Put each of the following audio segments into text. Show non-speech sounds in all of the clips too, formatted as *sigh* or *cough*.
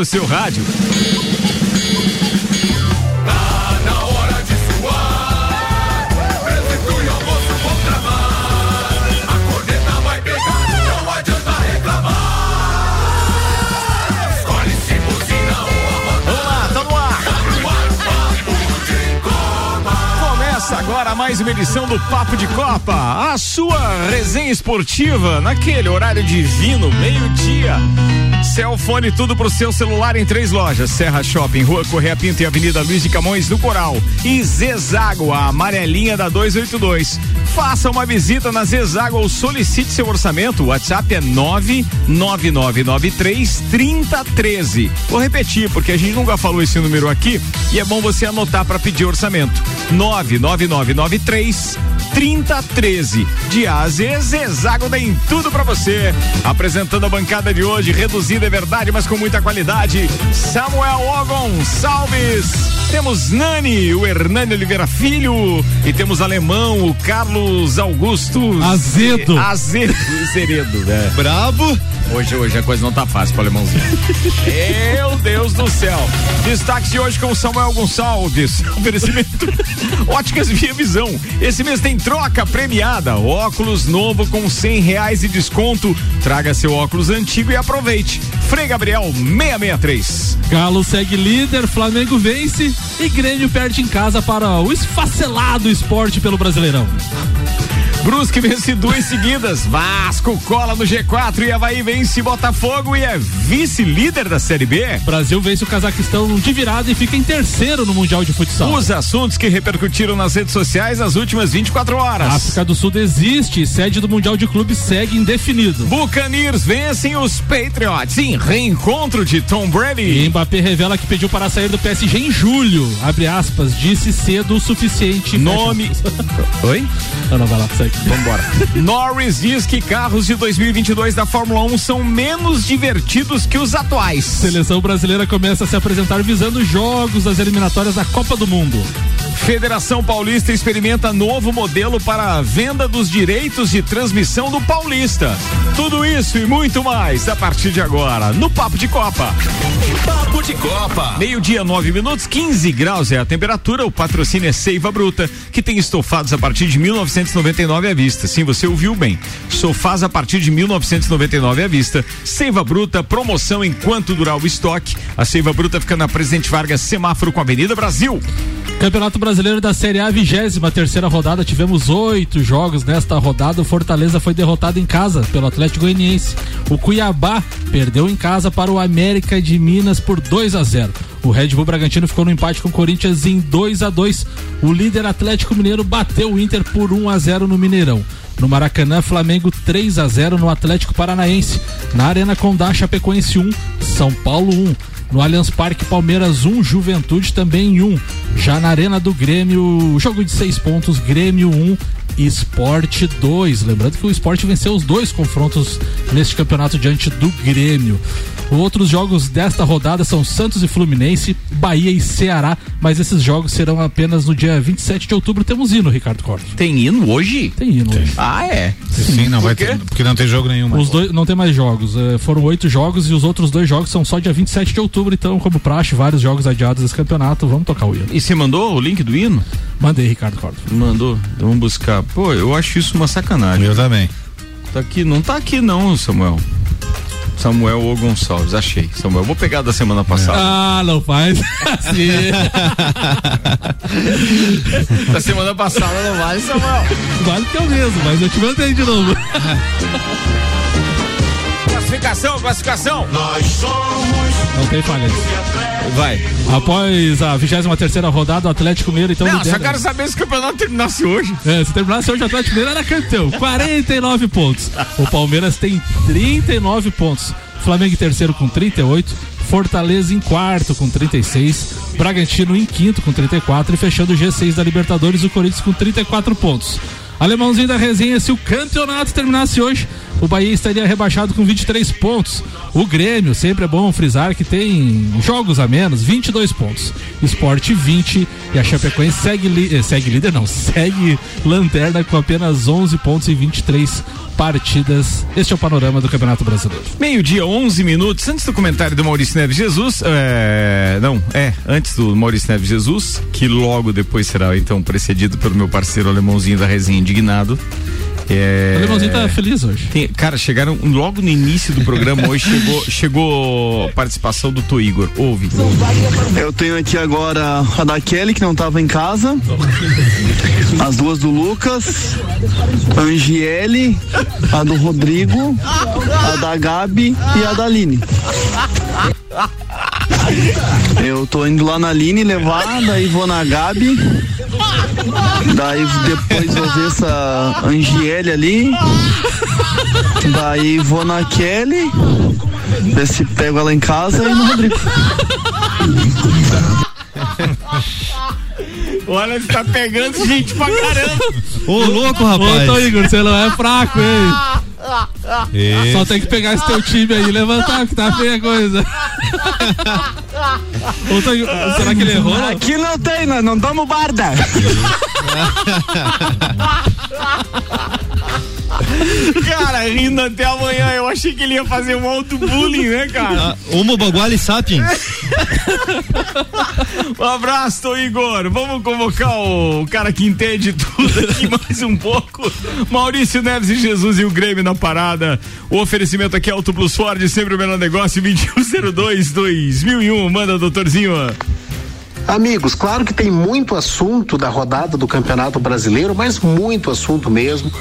no seu rádio. Agora mais uma edição do Papo de Copa, a sua resenha esportiva naquele horário divino, meio-dia. Celfone tudo pro seu celular em três lojas: Serra Shopping, Rua Correia Pinto e Avenida Luiz de Camões do Coral. E Zezago, a amarelinha da 282. Faça uma visita na Zezago ou solicite seu orçamento. O WhatsApp é 99993 3013. Vou repetir porque a gente nunca falou esse número aqui e é bom você anotar para pedir orçamento. 99993 3013. De A Zezago tem tudo para você. Apresentando a bancada de hoje, reduzida é verdade, mas com muita qualidade. Samuel Ogon, salves. Temos Nani, o Hernani Oliveira Filho. E temos alemão, o Carlos Augusto. Azedo. Azedo, *laughs* Zeredo, né? Brabo. Hoje, hoje a coisa não tá fácil pro alemãozinho. Meu Deus do céu. Destaque de hoje com Samuel Gonçalves. *laughs* Oferecimento Óticas Via Visão. Esse mês tem troca premiada. Óculos novo com cem reais de desconto. Traga seu óculos antigo e aproveite. Frei Gabriel 663. Galo segue líder, Flamengo vence e Grêmio perde em casa para o esfacelado esporte pelo Brasileirão. Brusque vence duas seguidas. Vasco cola no G4 e Havaí vence Botafogo e é vice-líder da Série B. Brasil vence o Cazaquistão de virada e fica em terceiro no Mundial de Futsal. Os assuntos que repercutiram nas redes sociais nas últimas 24 horas. A África do Sul desiste, sede do Mundial de Clubes segue indefinido. Buccaneers vencem os Patriots em reencontro de Tom Brady. E Mbappé revela que pediu para sair do PSG em julho. Abre aspas, disse cedo o suficiente. Nome. Oi? Não, não, vai lá, segue. Vambora. *laughs* Norris diz que carros de 2022 da Fórmula 1 são menos divertidos que os atuais. Seleção brasileira começa a se apresentar visando jogos das eliminatórias da Copa do Mundo. Federação Paulista experimenta novo modelo para a venda dos direitos de transmissão do Paulista. Tudo isso e muito mais a partir de agora no Papo de Copa. Papo de Copa. Meio-dia, 9 minutos, 15 graus é a temperatura. O patrocínio é Seiva Bruta, que tem estofados a partir de 1999 à vista. Sim, você ouviu bem. Sofás a partir de 1999 à vista. Seiva Bruta, promoção enquanto durar o estoque. A Seiva Bruta fica na Presidente Vargas, semáforo com a Avenida Brasil. Campeonato Brasileiro da Série A, 23 terceira rodada. Tivemos oito jogos nesta rodada. O Fortaleza foi derrotado em casa pelo Atlético Goianiense. O Cuiabá perdeu em casa para o América de Minas por 2 a 0. O Red Bull Bragantino ficou no empate com o Corinthians em 2 a 2. O líder Atlético Mineiro bateu o Inter por 1 a 0 no Mineirão. No Maracanã, Flamengo 3 a 0 no Atlético Paranaense. Na Arena Condá, Chapecoense 1, São Paulo 1. No Allianz Parque, Palmeiras 1, Juventude também 1. Já na Arena do Grêmio, jogo de seis pontos, Grêmio 1, Esporte 2. Lembrando que o esporte venceu os dois confrontos neste campeonato diante do Grêmio. Outros jogos desta rodada são Santos e Fluminense, Bahia e Ceará, mas esses jogos serão apenas no dia 27 de outubro. Temos hino, Ricardo Corte. Tem hino hoje? Tem hino hoje. Ah, é? Sim, não vai ter, porque não tem jogo nenhum. Os dois não tem mais jogos. eh, foram oito jogos e os outros dois jogos são só dia 27 de outubro. Então, como praxe, vários jogos adiados desse campeonato. Vamos tocar o hino. E você mandou o link do hino? Mandei, Ricardo Corte. Mandou. Então vamos buscar. Pô, eu acho isso uma sacanagem. Eu também. Tá aqui, não tá aqui não, Samuel. Samuel ou Gonçalves, achei. Samuel, vou pegar da semana passada. Ah, não faz. *laughs* Da semana passada não vale, Samuel. vale que é o mesmo, mas eu te mandei de novo. *laughs* Classificação, classificação. Nós somos Não tem falhas. Vai. Após a 23 terceira rodada, o Atlético Mineiro então Não, lidera. só quero saber se o campeonato terminasse hoje. É, se terminasse hoje o Atlético Mineiro era campeão. 49 pontos. O Palmeiras tem 39 pontos. Flamengo em terceiro com 38. Fortaleza em quarto com 36. Bragantino em quinto com 34. E fechando o G6 da Libertadores, o Corinthians com 34 pontos. Alemãozinho da resenha, se o campeonato terminasse hoje, o Bahia estaria rebaixado com 23 pontos. O Grêmio, sempre é bom frisar que tem jogos a menos, 22 pontos. Esporte 20 e a Chapecoense segue, eh, segue líder, não, *laughs* segue lanterna com apenas 11 pontos e 23 partidas. Este é o panorama do Campeonato Brasileiro. Meio-dia, 11 minutos. Antes do comentário do Maurício Neves Jesus, é, não, é, antes do Maurício Neves Jesus, que logo depois será então precedido pelo meu parceiro alemãozinho da resenha indignado. É... O alemãozinho tá feliz hoje. Tem, cara, chegaram logo no início do programa hoje chegou, *laughs* chegou a participação do Tô Igor. Ouve. Eu tenho aqui agora a da Kelly, que não tava em casa. As duas do Lucas. A Angiele, a do Rodrigo, a da Gabi e a da Aline. Eu tô indo lá na Aline levar, daí vou na Gabi. Daí depois eu ver essa Angiele ali. Daí vou na Kelly. Ver se pego ela em casa e no Rodrigo. *laughs* Olha, você tá pegando gente pra caramba. Ô, louco, rapaz. Ô, Igor, você não é fraco, hein? Esse. Só tem que pegar esse teu time aí e levantar, que tá feia a coisa. Tô, será que ele errou? Aqui não tem, não, não damos barda. *laughs* *laughs* cara, rindo até amanhã. Eu achei que ele ia fazer um alto bullying, né, cara? Uma baguale sapiens. *laughs* um abraço, Igor. Vamos convocar o cara que entende tudo aqui *laughs* mais um pouco. Maurício Neves e Jesus e o Grêmio na parada. O oferecimento aqui é Auto Plus Ford, sempre o melhor negócio, 2102 2001. Manda, doutorzinho. Amigos, claro que tem muito assunto da rodada do Campeonato Brasileiro, mas muito assunto mesmo.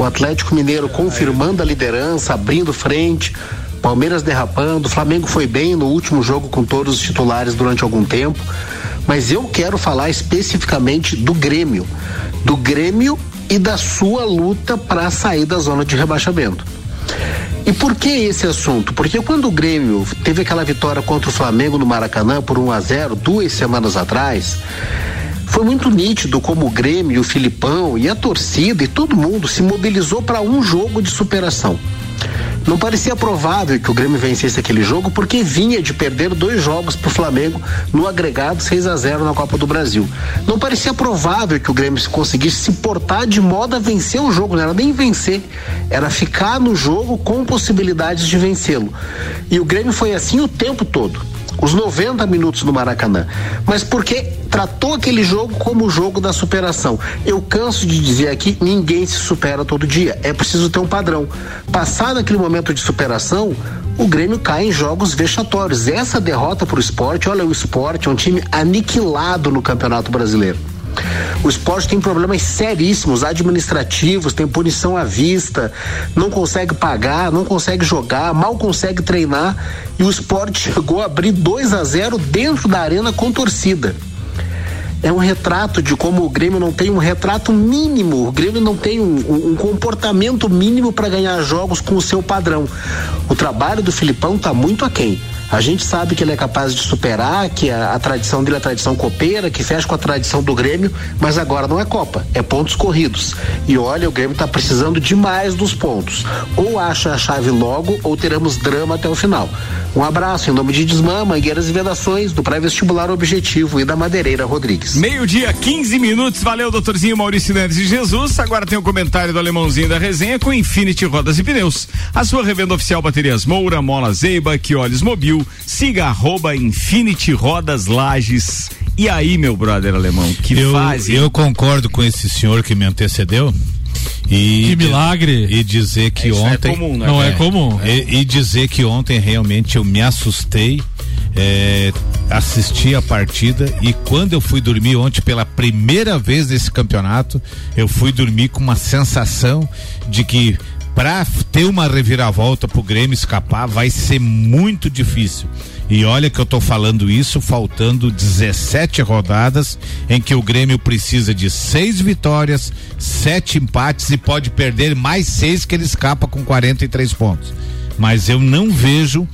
O Atlético Mineiro confirmando a liderança, abrindo frente, Palmeiras derrapando, Flamengo foi bem no último jogo com todos os titulares durante algum tempo. Mas eu quero falar especificamente do Grêmio, do Grêmio e da sua luta para sair da zona de rebaixamento. E por que esse assunto? Porque quando o Grêmio teve aquela vitória contra o Flamengo no Maracanã por 1 a 0 duas semanas atrás, foi muito nítido como o Grêmio, o Filipão e a torcida e todo mundo se mobilizou para um jogo de superação. Não parecia provável que o Grêmio vencesse aquele jogo porque vinha de perder dois jogos para o Flamengo no agregado 6 a 0 na Copa do Brasil. Não parecia provável que o Grêmio conseguisse se portar de modo a vencer o jogo, não era nem vencer, era ficar no jogo com possibilidades de vencê-lo. E o Grêmio foi assim o tempo todo os 90 minutos no Maracanã, mas porque tratou aquele jogo como o jogo da superação. Eu canso de dizer aqui, ninguém se supera todo dia, é preciso ter um padrão. Passado aquele momento de superação, o Grêmio cai em jogos vexatórios. Essa derrota para o esporte, olha, o esporte é um time aniquilado no Campeonato Brasileiro. O esporte tem problemas seríssimos, administrativos, tem punição à vista, não consegue pagar, não consegue jogar, mal consegue treinar. E o esporte *laughs* chegou a abrir 2 a 0 dentro da arena com torcida é um retrato de como o Grêmio não tem um retrato mínimo, o Grêmio não tem um, um, comportamento mínimo para ganhar jogos com o seu padrão. O trabalho do Filipão está muito aquém. A gente sabe que ele é capaz de superar, que a, a, tradição dele é a tradição copeira, que fecha com a tradição do Grêmio, mas agora não é Copa, é pontos corridos. E olha, o Grêmio está precisando demais dos pontos. Ou acha a chave logo, ou teremos drama até o final. Um abraço em nome de Desmã, Mangueiras e Vedações, do pré-vestibular Objetivo e da Madeireira Rodrigues. Meio-dia, 15 minutos. Valeu, doutorzinho Maurício Neves e Jesus. Agora tem o um comentário do alemãozinho da resenha com Infinity Rodas e Pneus. A sua revenda oficial Baterias Moura, Mola Zeiba, Quiolhes Mobil Siga arroba Infinity Rodas Lages. E aí, meu brother alemão, que eu, fase? Eu concordo com esse senhor que me antecedeu. E que milagre! E dizer que é, ontem. É comum, né? Não é, é comum. E, e, dizer que ontem realmente eu me assustei. É, assisti a partida e quando eu fui dormir ontem pela primeira vez nesse campeonato, eu fui dormir com uma sensação de que para ter uma reviravolta pro Grêmio escapar vai ser muito difícil. E olha que eu tô falando isso faltando 17 rodadas em que o Grêmio precisa de seis vitórias, sete empates e pode perder mais seis que ele escapa com 43 pontos. Mas eu não vejo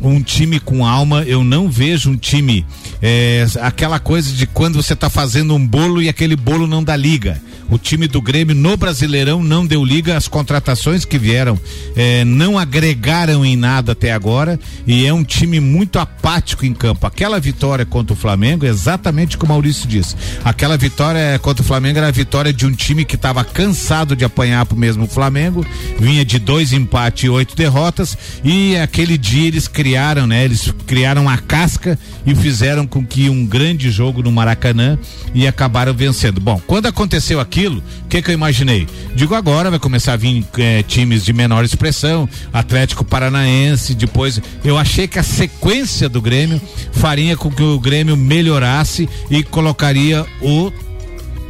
um time com alma, eu não vejo um time é, aquela coisa de quando você está fazendo um bolo e aquele bolo não dá liga. O time do Grêmio no Brasileirão não deu liga, as contratações que vieram eh, não agregaram em nada até agora e é um time muito apático em campo. Aquela vitória contra o Flamengo, exatamente como o Maurício disse, aquela vitória contra o Flamengo era a vitória de um time que estava cansado de apanhar pro mesmo Flamengo, vinha de dois empates e oito derrotas e aquele dia eles criaram, né? Eles criaram a casca e fizeram com que um grande jogo no Maracanã e acabaram vencendo. Bom, quando aconteceu aquilo, o que, que eu imaginei? Digo agora vai começar a vir eh, times de menor expressão, Atlético Paranaense, depois eu achei que a sequência do Grêmio faria com que o Grêmio melhorasse e colocaria o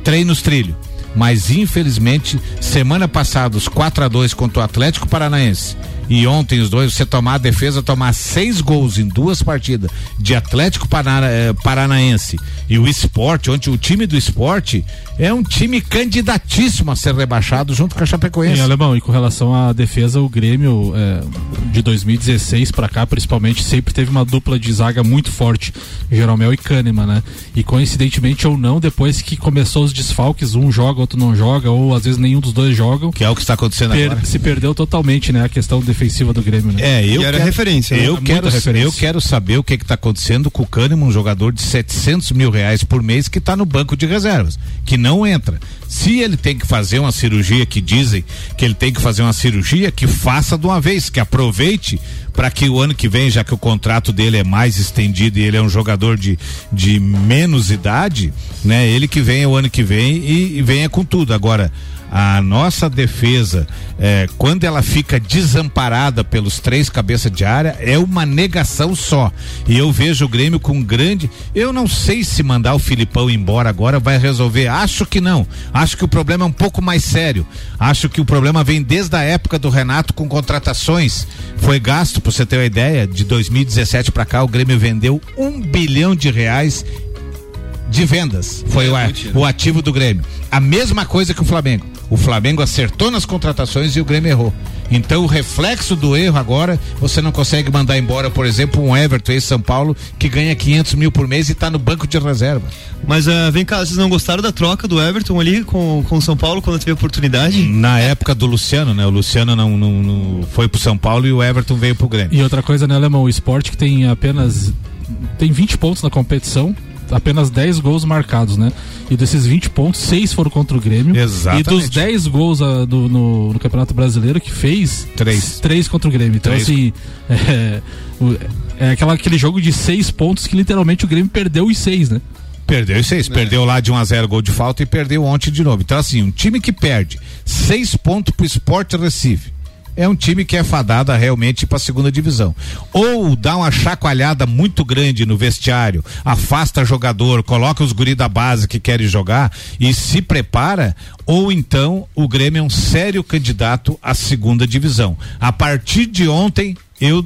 trem nos trilhos. Mas infelizmente, semana passada, os 4 a 2 contra o Atlético Paranaense e ontem os dois, você tomar a defesa, tomar seis gols em duas partidas de Atlético Parana, eh, Paranaense e o esporte, onde o time do esporte é um time candidatíssimo a ser rebaixado junto com a Chapecoense. Em alemão, e com relação à defesa, o Grêmio é, de 2016 para cá, principalmente, sempre teve uma dupla de zaga muito forte, Jeromel e Kahneman, né? E coincidentemente ou não, depois que começou os desfalques, um joga, outro não joga, ou às vezes nenhum dos dois jogam. Que é o que está acontecendo per agora. se perdeu totalmente, né? A questão defensiva do Grêmio, né? É, eu era quero, referência, né? Eu Muita quero, referência. eu quero saber o que está acontecendo com o Kahneman, um jogador de 700 mil reais por mês que está no banco de reservas, que não entra. Se ele tem que fazer uma cirurgia, que dizem que ele tem que fazer uma cirurgia, que faça de uma vez, que aproveite para que o ano que vem, já que o contrato dele é mais estendido e ele é um jogador de, de menos idade, né? Ele que venha o ano que vem e, e venha com tudo. Agora, a nossa defesa, eh, quando ela fica desamparada pelos três cabeças de área, é uma negação só. E eu vejo o Grêmio com grande. Eu não sei se mandar o Filipão embora agora vai resolver. Acho que não. Acho que o problema é um pouco mais sério. Acho que o problema vem desde a época do Renato com contratações. Foi gasto, pra você ter uma ideia, de 2017 para cá, o Grêmio vendeu um bilhão de reais de vendas. Foi o, a- o ativo do Grêmio. A mesma coisa que o Flamengo. O Flamengo acertou nas contratações e o Grêmio errou. Então o reflexo do erro agora, você não consegue mandar embora, por exemplo, um Everton em São Paulo que ganha 500 mil por mês e está no banco de reserva. Mas ah, vem cá, vocês não gostaram da troca do Everton ali com com o São Paulo quando teve a oportunidade? Na época do Luciano, né? O Luciano não, não, não foi pro São Paulo e o Everton veio pro Grêmio. E outra coisa, né, Alemão? O esporte que tem apenas. tem 20 pontos na competição, apenas 10 gols marcados, né? E desses 20 pontos, 6 foram contra o Grêmio. Exatamente. E dos 10 gols ah, do- no, no Campeonato Brasileiro que fez, Três. 3 contra o Grêmio. Então, Três. assim, *laughs* é, o- é aquela, aquele jogo de 6 pontos que literalmente o Grêmio perdeu os 6, né? Perdeu os seis, perdeu lá de 1 a 0 gol de falta e perdeu ontem de novo. Então, assim, um time que perde seis pontos pro Sport Recife. É um time que é fadado realmente para a segunda divisão. Ou dá uma chacoalhada muito grande no vestiário, afasta jogador, coloca os guri da base que querem jogar e se prepara, ou então o Grêmio é um sério candidato à segunda divisão. A partir de ontem, eu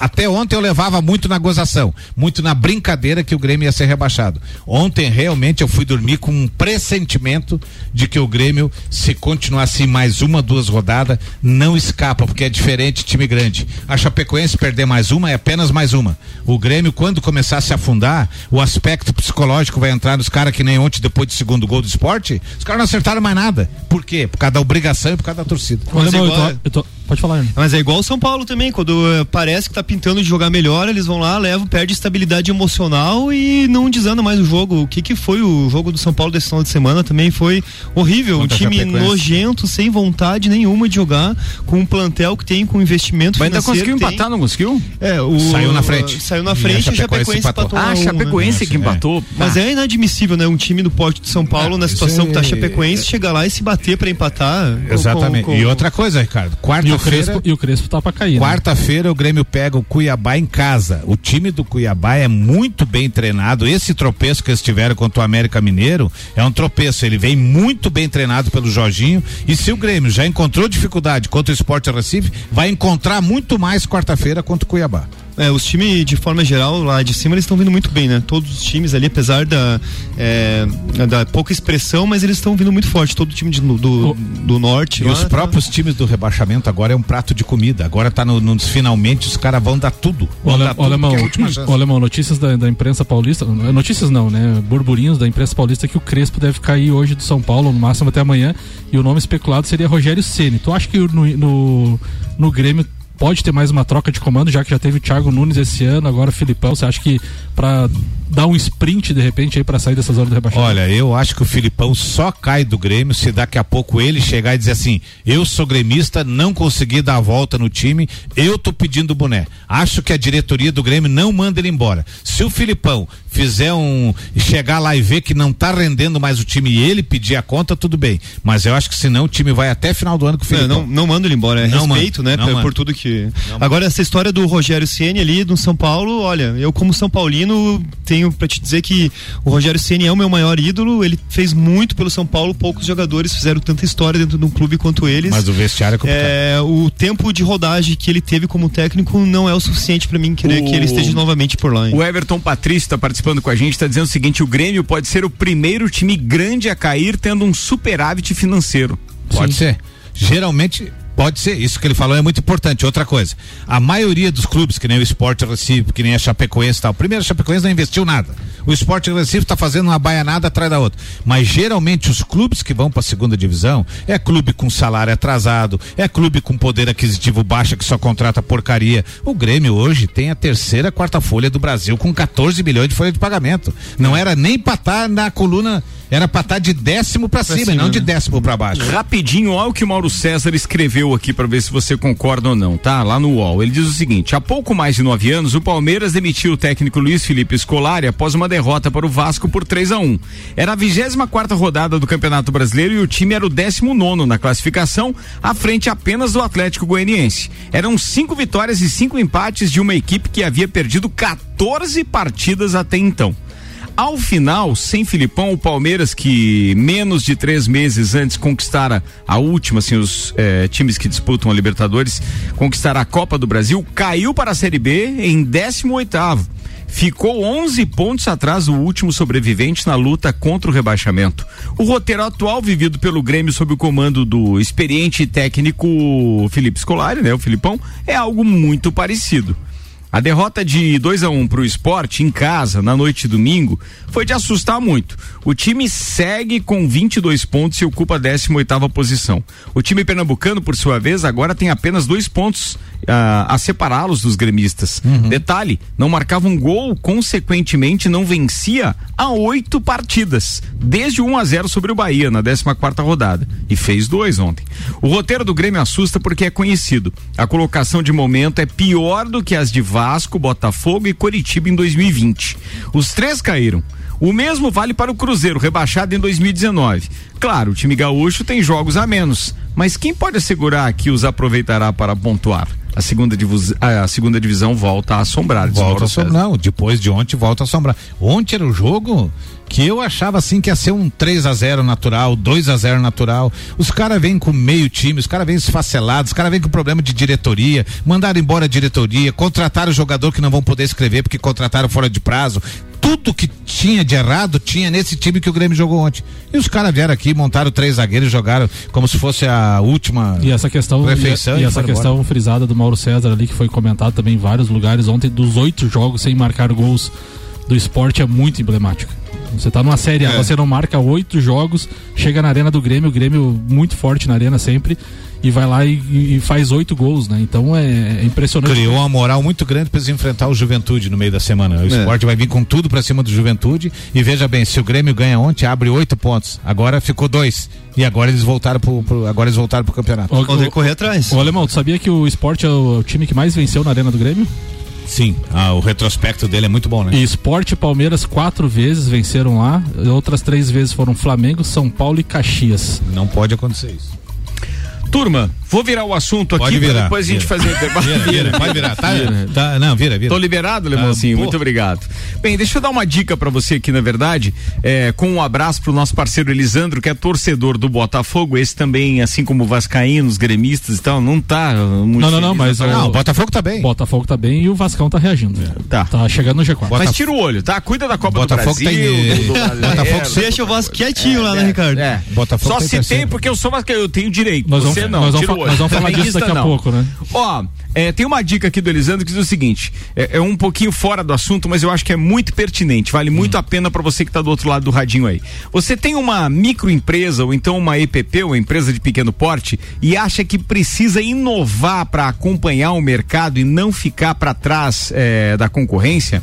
até ontem eu levava muito na gozação, muito na brincadeira que o Grêmio ia ser rebaixado. Ontem realmente eu fui dormir com um pressentimento de que o Grêmio, se continuar assim mais uma, duas rodadas, não escapa, porque é diferente time grande. A Chapecoense perder mais uma é apenas mais uma. O Grêmio, quando começar a se afundar, o aspecto psicológico vai entrar nos caras que nem ontem, depois do segundo gol do esporte, os caras não acertaram mais nada. Por quê? Por causa da obrigação e por causa da torcida. Mas eu igual- tô- eu tô- pode falar. Mas é igual o São Paulo também, quando eh, parece que tá pintando de jogar melhor, eles vão lá, levam, perde estabilidade emocional e não desanda mais o jogo. O que que foi o jogo do São Paulo desse final de semana também foi horrível, Contra um time Chapecoense. nojento, sem vontade nenhuma de jogar, com um plantel que tem, com investimento Mas ainda financeiro conseguiu tem. empatar, não conseguiu? É, o Saiu na frente. Saiu na frente e a Chapecoense Chapecoense empatou. empatou. Ah, a a um, né? Chapecoense que É. empatou. Mas Ah, é inadmissível, né? Um time do porte de São Paulo, na isso situação que tá a é- Chapecoense, chegar lá e se bater pra empatar. Exatamente. com- com- E outra coisa, Ricardo, o, quarta-feira. Crespo, e o Crespo tá pra cair. né? Quarta-feira o Grêmio pega o Cuiabá em casa. O time do Cuiabá é muito bem treinado. Esse tropeço que eles tiveram contra o América Mineiro é um tropeço. Ele vem muito bem treinado pelo Jorginho. E se o Grêmio já encontrou dificuldade contra o Sport Recife, vai encontrar muito mais quarta-feira contra o Cuiabá. É, os times de forma geral lá de cima eles estão vindo muito bem, né? Todos os times ali, apesar da, é, da pouca expressão, mas eles estão vindo muito forte. Todo time de, do, do, do norte. E lá, os tá- próprios times do rebaixamento agora é um prato de comida. Agora tá no, nos finalmente, os caras vão dar tudo. Olha, porque é notícias da, da imprensa paulista. Notícias não, né? Burburinhos da imprensa paulista que o Crespo deve cair hoje do São Paulo, no máximo até amanhã. E o nome especulado seria Rogério Ceni. Tu acha que no, no, no Grêmio pode ter mais uma troca de comando, já que já teve o Thiago Nunes esse ano, agora o Filipão? Você acha que pra dar um sprint de repente aí pra sair dessa zona do rebaixamento? Olha, eu acho que o Filipão só cai do Grêmio se daqui a pouco ele chegar e dizer assim: eu sou gremista, não consegui dar a volta no time, eu tô pedindo boné. Acho que a diretoria do Grêmio não manda ele embora. Se o Filipão fizer um. chegar lá e ver que não tá rendendo mais o time e ele pedir a conta, tudo bem. Mas eu acho que senão o time vai até final do ano com o Filipão. não, não manda ele embora, é Não respeito, manda, né? Por, por tudo que. Agora, essa história do Rogério Ceni ali do São Paulo, olha, eu como São Paulino tenho pra te dizer que o Rogério Ceni é o meu maior ídolo, ele fez muito pelo São Paulo, poucos jogadores fizeram tanta história dentro de um clube quanto eles. Mas o vestiário é complicado. É, o tempo de rodagem que ele teve como técnico não é o suficiente pra mim querer O- que ele esteja novamente por lá. hein? O Everton Patrício está participando com a gente, está dizendo o seguinte: o Grêmio pode ser o primeiro time grande a cair tendo um superávit financeiro. Pode ser. Geralmente, pode ser. Isso que ele falou é muito importante. Outra coisa, a maioria dos clubes, que nem o Sport Recife, que nem a Chapecoense e tal, primeiro a Chapecoense não investiu nada. O Sport Recife está fazendo uma baianada atrás da outra. Mas geralmente os clubes que vão para a segunda divisão é clube com salário atrasado, é clube com poder aquisitivo baixo que só contrata porcaria. O Grêmio hoje tem a terceira, quarta folha do Brasil com 14 milhões de folha de pagamento. Não era nem para estar na coluna, era para estar de décimo para cima, e cima, não de né? décimo para baixo. Rapidinho, olha o que o Mauro César escreveu aqui para ver se você concorda ou não, tá? Lá no UOL. Ele diz o seguinte: há pouco mais de nove anos, o Palmeiras demitiu o técnico Luiz Felipe Scolari após uma derrota para o Vasco por 3 a 1 Era a 24 quarta rodada do Campeonato Brasileiro e o time era o 19 na classificação, à frente apenas do Atlético Goianiense. Eram cinco vitórias e cinco empates de uma equipe que havia perdido 14 partidas até então. Ao final, sem Filipão, o Palmeiras, que menos de três meses antes conquistara a última, assim, os eh, times que disputam a Libertadores, conquistar a Copa do Brasil, caiu para a Série B em 18º. Ficou 11 pontos atrás do último sobrevivente na luta contra o rebaixamento. O roteiro atual vivido pelo Grêmio sob o comando do experiente técnico Felipe Scolari, né, o Filipão, é algo muito parecido. A derrota de 2 a 1 um para o esporte em casa na noite de domingo foi de assustar muito. O time segue com 22 pontos e ocupa a 18 posição. O time pernambucano, por sua vez, agora tem apenas dois pontos ah, a separá-los dos gremistas. Detalhe: não marcava um gol, consequentemente não vencia há oito partidas, desde 1 a 0 sobre o Bahia na 14 quarta rodada e fez dois ontem. O roteiro do Grêmio assusta porque é conhecido. A colocação de momento é pior do que as de Vasco, Botafogo e Coritiba em 2020. Os três caíram. O mesmo vale para o Cruzeiro, rebaixado em 2019. Claro, o time gaúcho tem jogos a menos, mas quem pode assegurar que os aproveitará para pontuar? A segunda, divus- a segunda divisão volta a assombrar. Volta a assombrar. Não, depois de ontem volta a assombrar. Ontem era o jogo que eu achava assim que ia ser um 3 a 0 natural, 2 a 0 natural. Os caras vêm com meio time, os caras vêm esfacelados, os caras vêm com problema de diretoria, mandaram embora a diretoria, contrataram o jogador que não vão poder escrever porque contrataram fora de prazo. Tudo que tinha de errado tinha nesse time que o Grêmio jogou ontem. E os caras vieram aqui, montaram três zagueiros jogaram como se fosse a última. E essa questão, Refeição e, e essa questão frisada do Mauro César ali, que foi comentado também em vários lugares ontem, dos oito jogos sem marcar gols do esporte é muito emblemática. Você tá numa série A, É. você não marca oito jogos, chega na arena do Grêmio, o Grêmio muito forte na arena sempre, e vai lá e, e faz oito gols, né? Então é, é impressionante. Criou uma moral muito grande para eles enfrentar o Juventude no meio da semana. O esporte vai vir com tudo para cima do Juventude. E veja bem, se o Grêmio ganha ontem, abre oito pontos. Agora ficou dois. E agora eles voltaram pro, pro- agora eles voltaram pro campeonato. Que ô, correr atrás. ô, Alemão, tu sabia que o esporte é o, o time que mais venceu na arena do Grêmio? Sim, ah, o retrospecto dele é muito bom, né? E Esporte e Palmeiras quatro vezes venceram lá, outras três vezes foram Flamengo, São Paulo e Caxias. Não pode acontecer isso. Turma, vou virar o assunto aqui Pode virar, depois a gente vira. fazer o intervalo. Vira, vira, pode virar. Tá, tá, não, vira, vira. Tô liberado, Lemãozinho, Ah, pô. muito obrigado. Bem, deixa eu dar uma dica pra você aqui, na verdade, é, com um abraço pro nosso parceiro Elisandro, que é torcedor do Botafogo, esse também, assim como o Vascaínos, gremistas e tal, não tá muito Não, não, não, mas tabela. Não, o Botafogo tá bem. Botafogo tá bem e o Vascão tá reagindo. Tá. Tá chegando no G4. Mas tira o olho, tá? Cuida da Copa Botafogo do Brasil, tá em- do, do Brasileiro. Botafogo Deixa o Vasco quietinho lá, né, Ricardo? É. Botafogo Só tá tem terceiro. porque eu sou vascaíno, eu tenho direito. Nós vamos- não, nós vamos nós vamos falar disso daqui a não. pouco, né? Ó, é, tem uma dica aqui do Elisandro que diz o seguinte: é, é um pouquinho fora do assunto, mas eu acho que é muito pertinente. Vale muito a pena para você que tá do outro lado do radinho aí. Você tem uma microempresa ou então uma EPP, uma empresa de pequeno porte, e acha que precisa inovar para acompanhar o mercado e não ficar para trás é, da concorrência?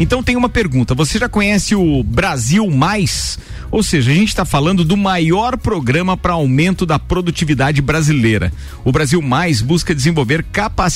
Então tem uma pergunta: você já conhece o Brasil Mais? Ou seja, a gente está falando do maior programa para aumento da produtividade brasileira. O Brasil Mais busca desenvolver capacidades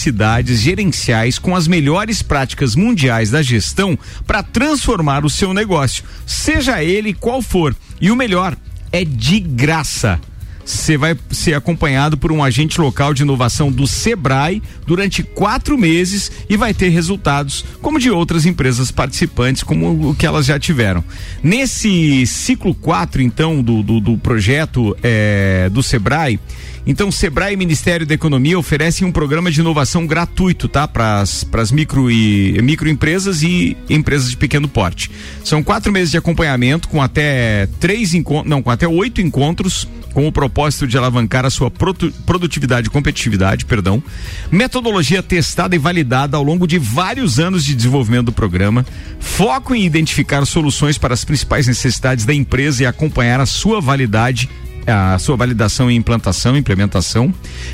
gerenciais com as melhores práticas mundiais da gestão para transformar o seu negócio, seja ele qual for. E o melhor, é de graça. Você vai ser acompanhado por um agente local de inovação do Sebrae durante quatro meses e vai ter resultados como de outras empresas participantes, como o que elas já tiveram. Nesse ciclo 4, então, do, do, do projeto eh, do Sebrae, então Sebrae e Ministério da Economia oferecem um programa de inovação gratuito, tá? Para as micro e microempresas e empresas de pequeno porte. São quatro meses de acompanhamento com até três encontros, não, com até oito encontros com o propósito de alavancar a sua produ- produtividade e competitividade, perdão. Metodologia testada e validada ao longo de vários anos de desenvolvimento do programa. Foco em identificar soluções para as principais necessidades da empresa e acompanhar a sua validade a sua validação e implantação, implementação,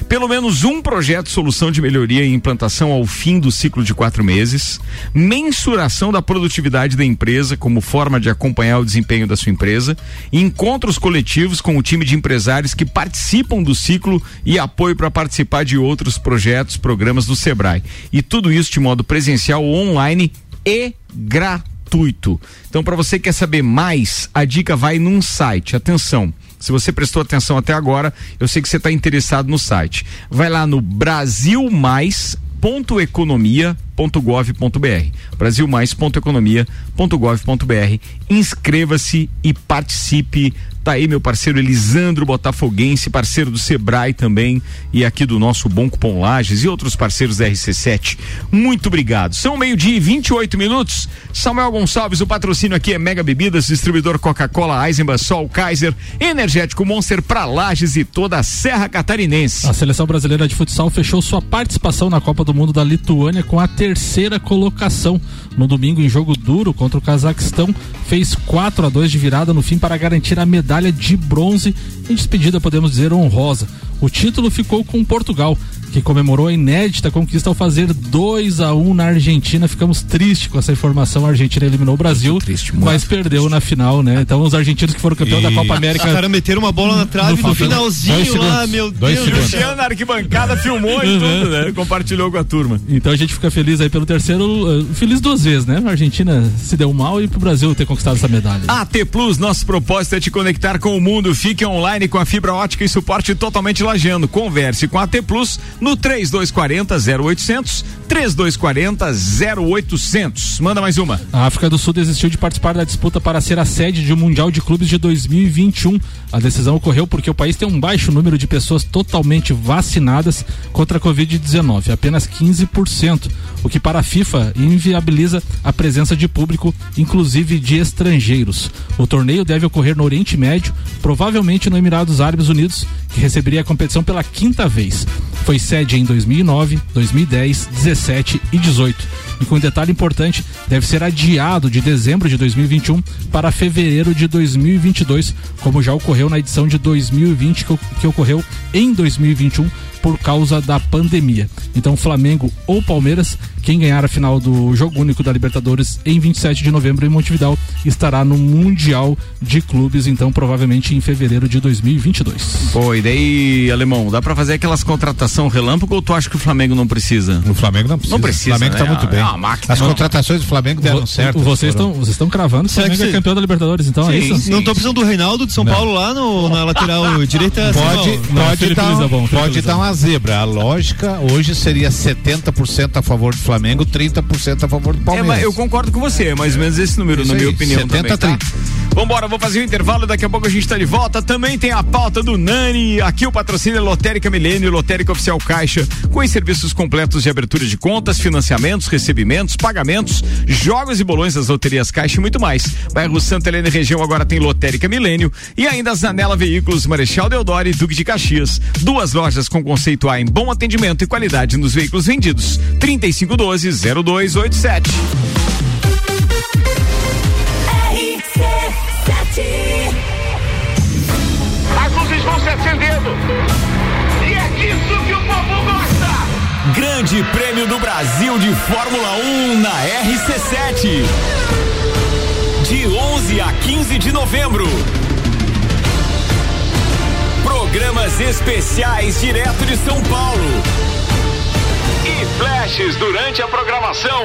pelo menos um projeto solução de melhoria e implantação ao fim do ciclo de quatro meses, mensuração da produtividade da empresa como forma de acompanhar o desempenho da sua empresa, encontros coletivos com o time de empresários que participam do ciclo e apoio para participar de outros projetos, programas do Sebrae. E tudo isso de modo presencial, online e gratuito. Então, para você que quer saber mais, a dica vai num site. Atenção. Se você prestou atenção até agora, eu sei que você está interessado no site. Vai lá no brasilmais.economia.gov.br. brasilmais.economia.gov.br. Inscreva-se e participe. Tá aí meu parceiro Elisandro Botafoguense, parceiro do Sebrae também e aqui do nosso Bom Cupom Lages e outros parceiros da RC7. Muito obrigado. São meio-dia e 28 minutos. Samuel Gonçalves, o patrocínio aqui é Mega Bebidas, distribuidor Coca-Cola, Eisenbahn, Sol, Kaiser, Energético Monster para Lages e toda a Serra Catarinense. A seleção brasileira de futsal fechou sua participação na Copa do Mundo da Lituânia com a terceira colocação. No domingo, em jogo duro contra o Cazaquistão, fez 4 a 2 de virada no fim para garantir a medalha de bronze em despedida, podemos dizer, honrosa. O título ficou com Portugal, que comemorou a inédita conquista ao fazer 2 a 1 na Argentina. Ficamos tristes com essa informação. A Argentina eliminou o Brasil, triste, muito mas perdeu na final, né? Então os argentinos que foram campeão da E- Copa Os América caras meteram uma bola na trave no, No finalzinho lá, meu Dois Deus. segundos. Luciano na arquibancada filmou e tudo, né? Compartilhou com a turma. Então a gente fica feliz aí pelo terceiro, eh, feliz duas vezes, né? A Argentina se deu mal e pro Brasil ter conquistado essa medalha. AT Plus, nosso propósito é te conectar com o mundo. Fique online com a fibra ótica e suporte totalmente lajeando. Converse com a AT Plus no 3240 0800, 3240 0800. Manda mais uma. A África do Sul desistiu de participar da disputa para ser a sede de um Mundial de Clubes de 2021. A decisão ocorreu porque o país tem um baixo número de pessoas totalmente vacinadas contra a Covid-19, apenas 15%, o que para a FIFA inviabiliza a presença de público, inclusive de estrangeiros. O torneio deve ocorrer no Oriente Médio, provavelmente no Emirados Árabes Unidos, que receberia a competição pela quinta vez. Foi sede em 2009, 2010, 17 e 18 e com um detalhe importante, deve ser adiado de dezembro de 2021 para fevereiro de 2022, como já ocorreu na edição de 2020 que, que ocorreu em 2021 por causa da pandemia. Então, Flamengo ou Palmeiras, quem ganhar a final do jogo único da Libertadores em 27 de novembro em Montevidéu estará no Mundial de Clubes, então provavelmente em fevereiro de 2022. Pô, e daí, alemão, dá pra fazer aquelas contratação relâmpago ou tu acha que o Flamengo não precisa? O Flamengo não precisa. Não precisa, O Flamengo né? tá muito É bem. uma máquina. As Não. contratações do Flamengo deram Vo- certo. Vocês estão vocês estão cravando que o Será que Flamengo é cê- campeão da Libertadores, então é Sim, isso? sim. Não tô precisando do Reinaldo de São Paulo lá no, na lateral direita. Pode. Não, pode, Felipe dar, Lisabon, Felipe pode Lisabon. dar uma zebra. A lógica hoje seria 70% a favor do Flamengo, 30% a favor do É, Palmeiras. mas eu concordo com você, é mais ou menos esse número, Isso na minha aí, opinião 70 também, tá? Vambora, vou fazer o um intervalo, daqui a pouco a gente está de volta. Também tem a pauta do Nani, aqui o patrocínio é Lotérica Milênio, Lotérica Oficial Caixa, com os serviços completos de abertura de contas, financiamentos, recebimentos, pagamentos, jogos e bolões das loterias Caixa e muito mais. Bairro Santa Helena e região agora tem Lotérica Milênio e ainda as Zanela Veículos Marechal Deodoro e Duque de Caxias. Duas lojas com conceito A em bom atendimento e qualidade nos veículos vendidos. 3512 0287. estão se acendendo. E é disso que o povo gosta! Grande Prêmio do Brasil de Fórmula 1 na RC7. De 11 a 15 de novembro. Programas especiais direto de São Paulo. E flashes durante a programação.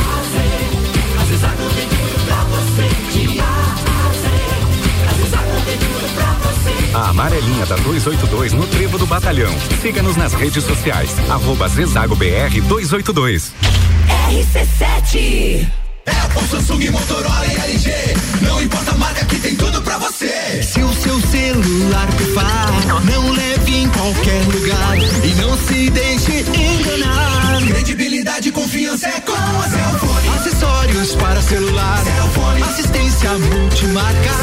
A amarelinha da 282 no Trevo do Batalhão. Siga-nos nas redes sociais. Arroba Zezago BR 282. RC7 Apple, Samsung, Motorola e LG. Não importa a marca que tem tudo pra você. Se o seu celular pifar, não leve em qualquer lugar e não se deixe enganar. Credibilidade e confiança é com a Cellfone. Acessórios para celular, Cellfone. assistência multimarca.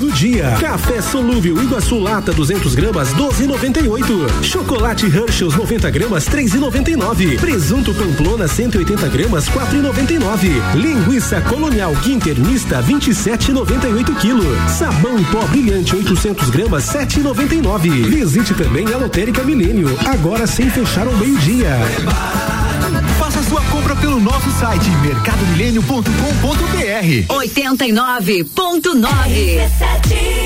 Do dia. Café solúvel Iguaçu Lata 200 gramas 12,98. Chocolate Hershey's 90 gramas 3,99. Presunto Pamplona 180 gramas 4,99. Linguiça Colonial Quinter mista 27,98 kg. Sabão em pó brilhante 800 gramas 7,99. Visite também a Lotérica Milênio. Agora sem fechar ao meio dia. Pelo nosso site mercadomilênio.com.br. 89.9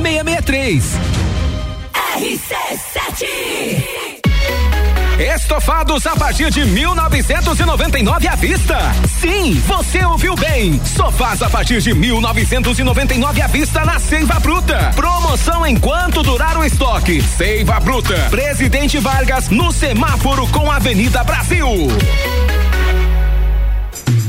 663. RC7 Estofados a partir de 1999 à vista. Sim, você ouviu bem. Sofás a partir de 1999 à vista na Seiva Bruta. Promoção enquanto durar o estoque. Seiva Bruta. Presidente Vargas no semáforo com Avenida Brasil.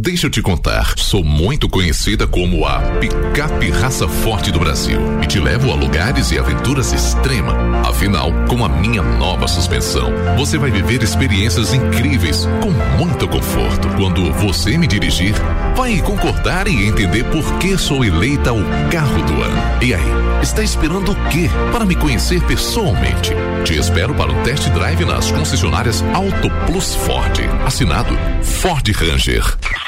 Deixa eu te contar, sou muito conhecida como a picape raça forte do Brasil e te levo a lugares e aventuras extrema. Afinal, com a minha nova suspensão, você vai viver experiências incríveis com muito conforto. Quando você me dirigir, vai concordar e entender por que sou eleita o carro do ano. E aí, está esperando o quê para me conhecer pessoalmente? Te espero para um test drive nas concessionárias Auto Plus Ford. Assinado Ford Ranger.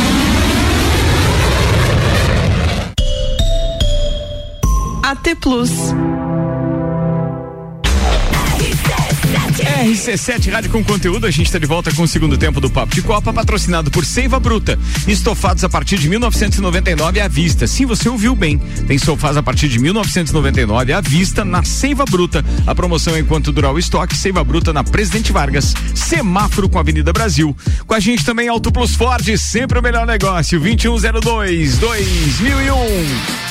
AT Plus. RC7 Rádio com conteúdo, a gente está de volta com o segundo tempo do Papo de Copa, patrocinado por Seiva Bruta. Estofados a partir de 1999 à vista. Sim, você ouviu bem. Tem sofás a partir de 1999 à vista na Seiva Bruta. A promoção enquanto durar o estoque, Seiva Bruta na Presidente Vargas, semáforo com a Avenida Brasil. Com a gente também Auto Plus Ford, sempre o melhor negócio, 2102 2001.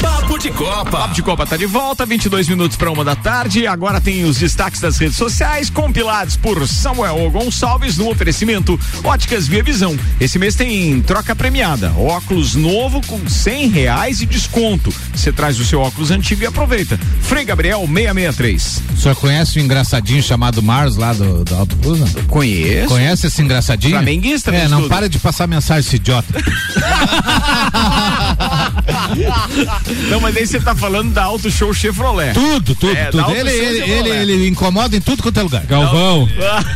Papo de Copa. Papo de Copa tá de volta, 22 minutos para uma da tarde. Agora tem os destaques das redes sociais, compilados por Samuel Gonçalves no oferecimento Óticas Via Visão. Esse mês tem troca premiada, óculos novo com cem reais de desconto. Você traz o seu óculos antigo e aproveita. Frei Gabriel 663. O senhor conhece o engraçadinho chamado Mars lá do, do Alto Cruz? não? Conheço. Conhece esse engraçadinho? Flamenguista, É, não tudo. para de passar mensagem, esse idiota. *laughs* Não, mas aí você tá falando da Auto Show Chevrolet. Tudo, tudo, É, tudo. Ele, ele, ele, ele incomoda em tudo quanto é lugar. Galvão.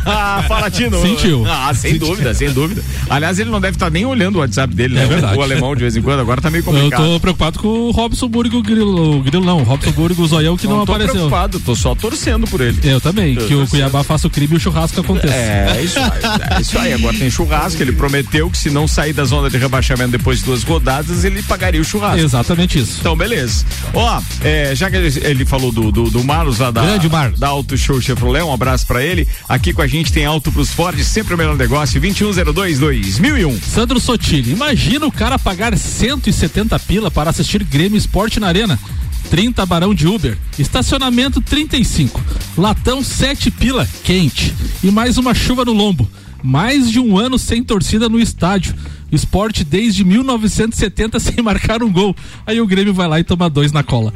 Ah, Fala, Tino. Sentiu. Ah, sem dúvida, sem dúvida. Aliás, ele não deve estar nem olhando o WhatsApp dele, né? É verdade. O alemão de vez em quando, agora tá meio Eu complicado. tô preocupado com o Robson Burgo Grilo. O Grilo não, o Robson Burgo, o Zoião que não, tô apareceu. preocupado, tô só torcendo por ele. Eu também, Tô que o torcendo. Cuiabá faça o crime e o churrasco aconteça. É, isso aí, é isso aí. Agora tem churrasco. Ele prometeu que se não sair da zona de rebaixamento depois de duas rodadas, ele pagaria o churrasco. Exatamente isso. Então, beleza. Ó, é, já que ele, ele falou do, do, do Marlos lá da, Grande Marlos. da Auto Show Chevrolet, um abraço pra ele. Aqui com a gente tem Auto Plus Ford, sempre o melhor negócio, 2102 2001. Sandro Sotile, imagina o cara pagar 170 pila para assistir Grêmio Esporte na Arena. 30 barão de Uber, estacionamento 35, latão 7 pila, quente e mais uma chuva no lombo. Mais de um ano sem torcida no estádio. Esporte desde 1970 sem marcar um gol. Aí o Grêmio vai lá e toma dois na cola.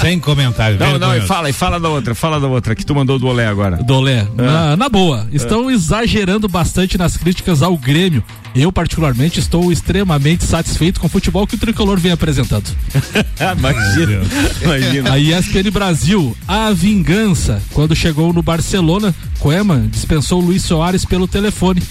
Sem comentário. Não, não, e fala, e fala da outra, fala da outra, que tu mandou do Olé agora. Dolé, É. na, na boa, estão exagerando bastante nas críticas ao Grêmio. Eu, particularmente, estou extremamente satisfeito com o futebol que o tricolor vem apresentando. *laughs* imagina, imagina. A ESPN Brasil, a vingança. Quando chegou no Barcelona, Koeman dispensou o Luiz Soares pelo telefone.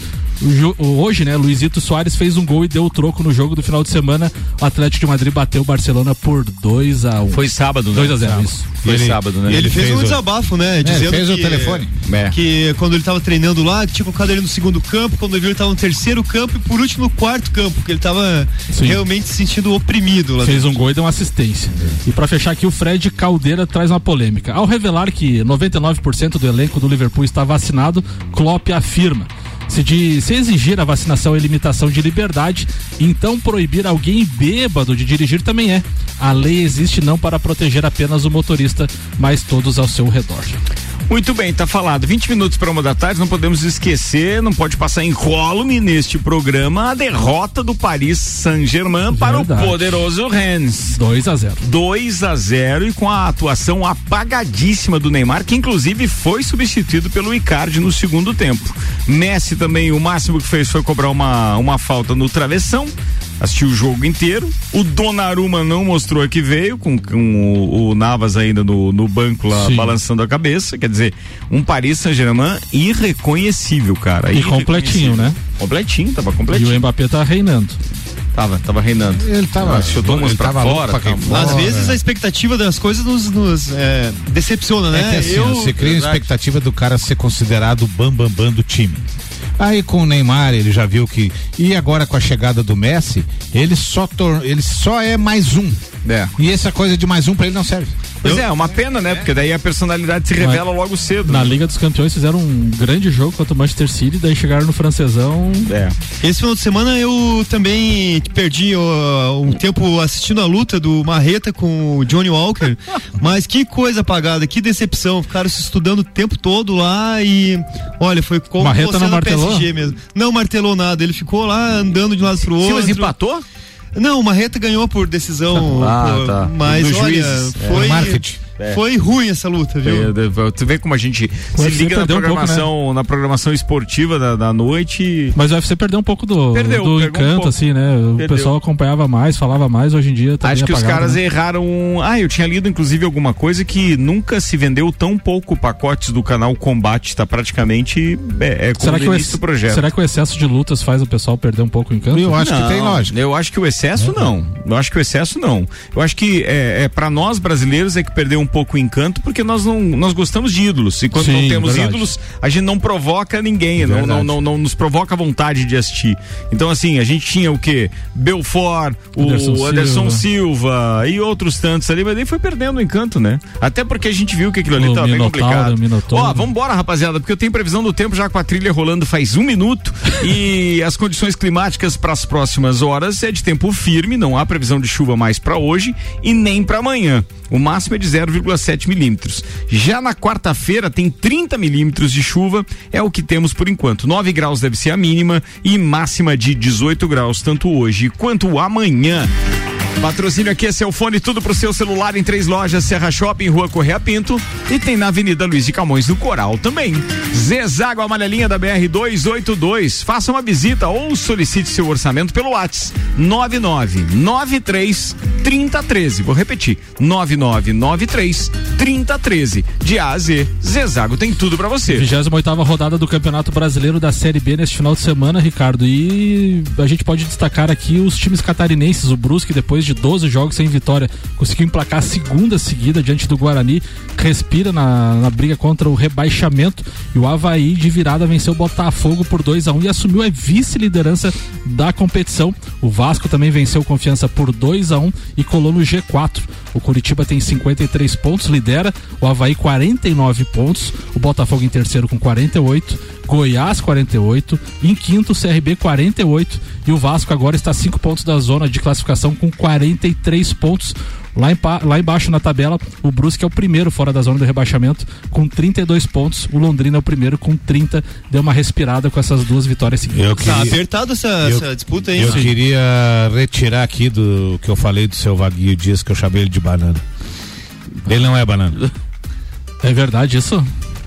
O o- Hoje, né, Luizito Soares fez um gol e deu o troco no jogo do final de semana. O Atlético de Madrid bateu o Barcelona por 2 a 1 Foi sábado, né? 2 a 0 Sábado. isso. Foi ele, sábado, né? E ele, fez, um desabafo, né? Dizendo fez o que, telefone. É. Que quando ele tava treinando lá, que tinha colocado ele no segundo campo, quando ele viu ele tava no terceiro campo e por último no quarto campo, que ele tava Sim. realmente se sentindo oprimido lá Fez dentro. um gol e deu uma assistência. E pra fechar aqui, o Fred Caldeira traz uma polêmica. Ao revelar que 99% do elenco do Liverpool está vacinado, Klopp afirma. Se, de, se exigir a vacinação e limitação de liberdade, então proibir alguém bêbado de dirigir também é. A lei existe não para proteger apenas o motorista, mas todos ao seu redor. Muito bem, tá falado. 20 minutos para uma da tarde, não podemos esquecer, não pode passar incólume neste programa a derrota do Paris Saint-Germain para o poderoso Rennes. 2 a 0 2 a 0 e com a atuação apagadíssima do Neymar, que inclusive foi substituído pelo Icardi no segundo tempo. Messi também, o máximo que fez foi cobrar uma, uma falta no travessão. Assistiu o jogo inteiro. O Donnarumma não mostrou que veio, com, com o, o Navas ainda no, no banco lá Sim. balançando a cabeça. Quer dizer, um Paris Saint-Germain irreconhecível, cara. E completinho, né? Completinho, tava E completinho. o Mbappé tá reinando. Tava, tava reinando. Ele tava- Ah, chutou umas pra tava louco fora. pra tá cair bom. Às Fora. vezes a expectativa das coisas nos, nos, é, decepciona, É né? que assim, Eu- você cria a expectativa do cara ser considerado o bambambam bam, bam do time. Aí com o Neymar ele já viu que e agora com a chegada do Messi ele só tor ele só é mais um. É. E essa coisa de mais um pra ele não serve. Pois é, uma pena, né? Porque daí a personalidade se revela logo cedo. Na né? Liga dos Campeões fizeram um grande jogo contra o Manchester City, daí chegaram no francesão. É. Esse final de semana eu também perdi ó, um tempo assistindo a luta do Marreta com o Johnny Walker. *laughs* Mas que coisa apagada, que decepção. Ficaram se estudando o tempo todo lá e. Olha, foi como Marreta você não martelou? PSG mesmo. Não martelou nada, ele ficou lá andando de um lado pro Sim, outro. mas empatou? Não, o Marreta ganhou por decisão. Ah, por- tá. Mas Dos olha, juízes. É. foi. Marketing. Foi ruim essa luta, viu? É, Tu vê como a gente se UFC liga na perdeu um pouco, programação, na programação esportiva da, da noite. Mas o UFC perdeu um pouco do, Perdeu, do um encanto, pouco. assim, né? O Perdeu. pessoal acompanhava mais, falava mais, hoje em dia tá Acho que os apagado, caras né? erraram. Ah, eu tinha lido inclusive alguma coisa que nunca se vendeu tão pouco pacotes do canal Combate. Tá praticamente é, é como Será o que, o ex- projeto. será que o excesso de lutas faz o pessoal perder um pouco o encanto? Eu acho que tem Não, lógica. Eu acho que o excesso não. Eu acho que o excesso não. Eu acho que é, é para nós brasileiros é que perdeu um pouco o encanto porque nós não nós gostamos de ídolos e quando Sim, não temos verdade. ídolos a gente não provoca ninguém, não, não, não, não nos provoca vontade de assistir. Então assim a gente tinha o que Belfort, o Anderson Anderson, Silva. Silva. e outros tantos ali, mas daí foi perdendo o encanto, né? Até porque a gente viu que aquilo ali O tava bem complicado. Ó, vambora, rapaziada, porque eu tenho previsão do tempo já com a trilha rolando faz um minuto *laughs* e as condições climáticas para as próximas horas é de tempo firme, não há previsão de chuva mais para hoje e nem para amanhã. O máximo é de 0,7 milímetros. Já na quarta-feira tem 30 milímetros de chuva, é o que temos por enquanto. 9 graus deve ser a mínima e máxima de 18 graus, tanto hoje quanto amanhã. Patrocínio aqui é seu fone, tudo pro seu celular em três lojas, Serra Shopping, Rua Correia Pinto e tem na Avenida Luiz de Camões do Coral também. Zezago Amarelinha da BR 282. Faça uma visita ou solicite seu orçamento pelo WhatsApp 9993 3013. Vou repetir: 9993 3013. De A a Z, Zezago tem tudo pra você. 28 rodada do Campeonato Brasileiro da Série B neste final de semana, Ricardo. E a gente pode destacar aqui os times catarinenses. O Brusque, depois de 12 jogos sem vitória, conseguiu emplacar a segunda seguida diante do Guarani, respira na, na briga contra o rebaixamento. E o Havaí, de virada, venceu o Botafogo por 2 a 1 e assumiu a vice-liderança da competição. O Vasco também venceu confiança por 2 a 1 e colou no G4. O Curitiba tem 53 pontos, lidera. O Havaí 49 pontos. O Botafogo em terceiro com 48. Goiás 48. Em quinto, o CRB 48. E o Vasco agora está a 5 pontos da zona de classificação com 43 pontos. Lá, em, lá embaixo na tabela, o Brusque é o primeiro fora da zona do rebaixamento com 32 pontos. O Londrina é o primeiro com 30. Deu uma respirada com essas duas vitórias seguidas. Eu queria- Tá apertado essa, Eu- essa disputa aí. Eu Sim. queria retirar aqui do que eu falei do seu Vaguinho Dias, que eu chamei ele de banana. Ele não é banana. É verdade isso?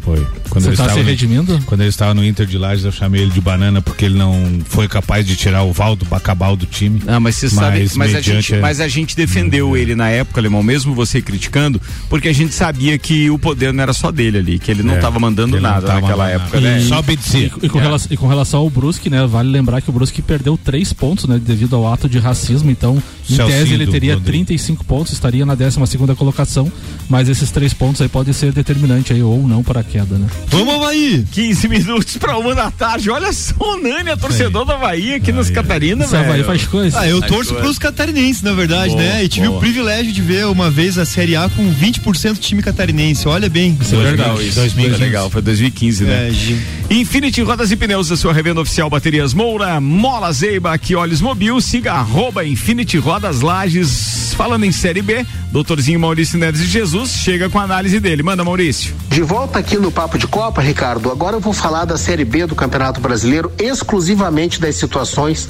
Foi. Quando Você ele tá estava se no- redimindo? Quando ele estava no Inter de Lages, eu chamei ele de banana porque ele não foi capaz de tirar o Valdo Bacabal do time. Ah, mas você sabe, mas a, gente, mas a gente defendeu ele na época, Alemão, mesmo você criticando, porque a gente sabia que o poder não era só dele ali, que ele não É, estava mandando que ele não nada tava naquela mandando época, nada. né? E- Só obedecer. E, e com É. relação, e com relação ao Brusque, né? Vale lembrar que o Brusque perdeu três pontos, né? Devido ao ato de racismo. Então, em Celcinho tese, ele teria Londrina. 35 pontos, estaria na 12 segunda colocação. Mas esses três pontos aí podem ser determinantes aí, ou não para a queda, né? Vamos, Havaí! 15 minutos pra uma da tarde. Olha só o Nani, a torcedor da Bahia aqui nas Catarinas, Esse Havaí velho. faz coisa. Ah, eu Faz torço coisa. pros catarinenses, na verdade, Boa, né? E tive boa. o privilégio de ver uma vez a Série A com 20% time catarinense. Olha bem. Isso é legal, isso. 2015. Foi legal, foi 2015, né? É. Infinity Rodas e Pneus, a sua revenda oficial Baterias Moura, Mola Zeiba, que Olhos Mobil, siga arroba Infinity Rodas Lages. Falando em Série B, doutorzinho Maurício Neves de Jesus chega com a análise dele. Manda, Maurício. De volta aqui no Papo de Copa, Ricardo. Agora eu vou falar da Série B do Campeonato Brasileiro, exclusivamente das situações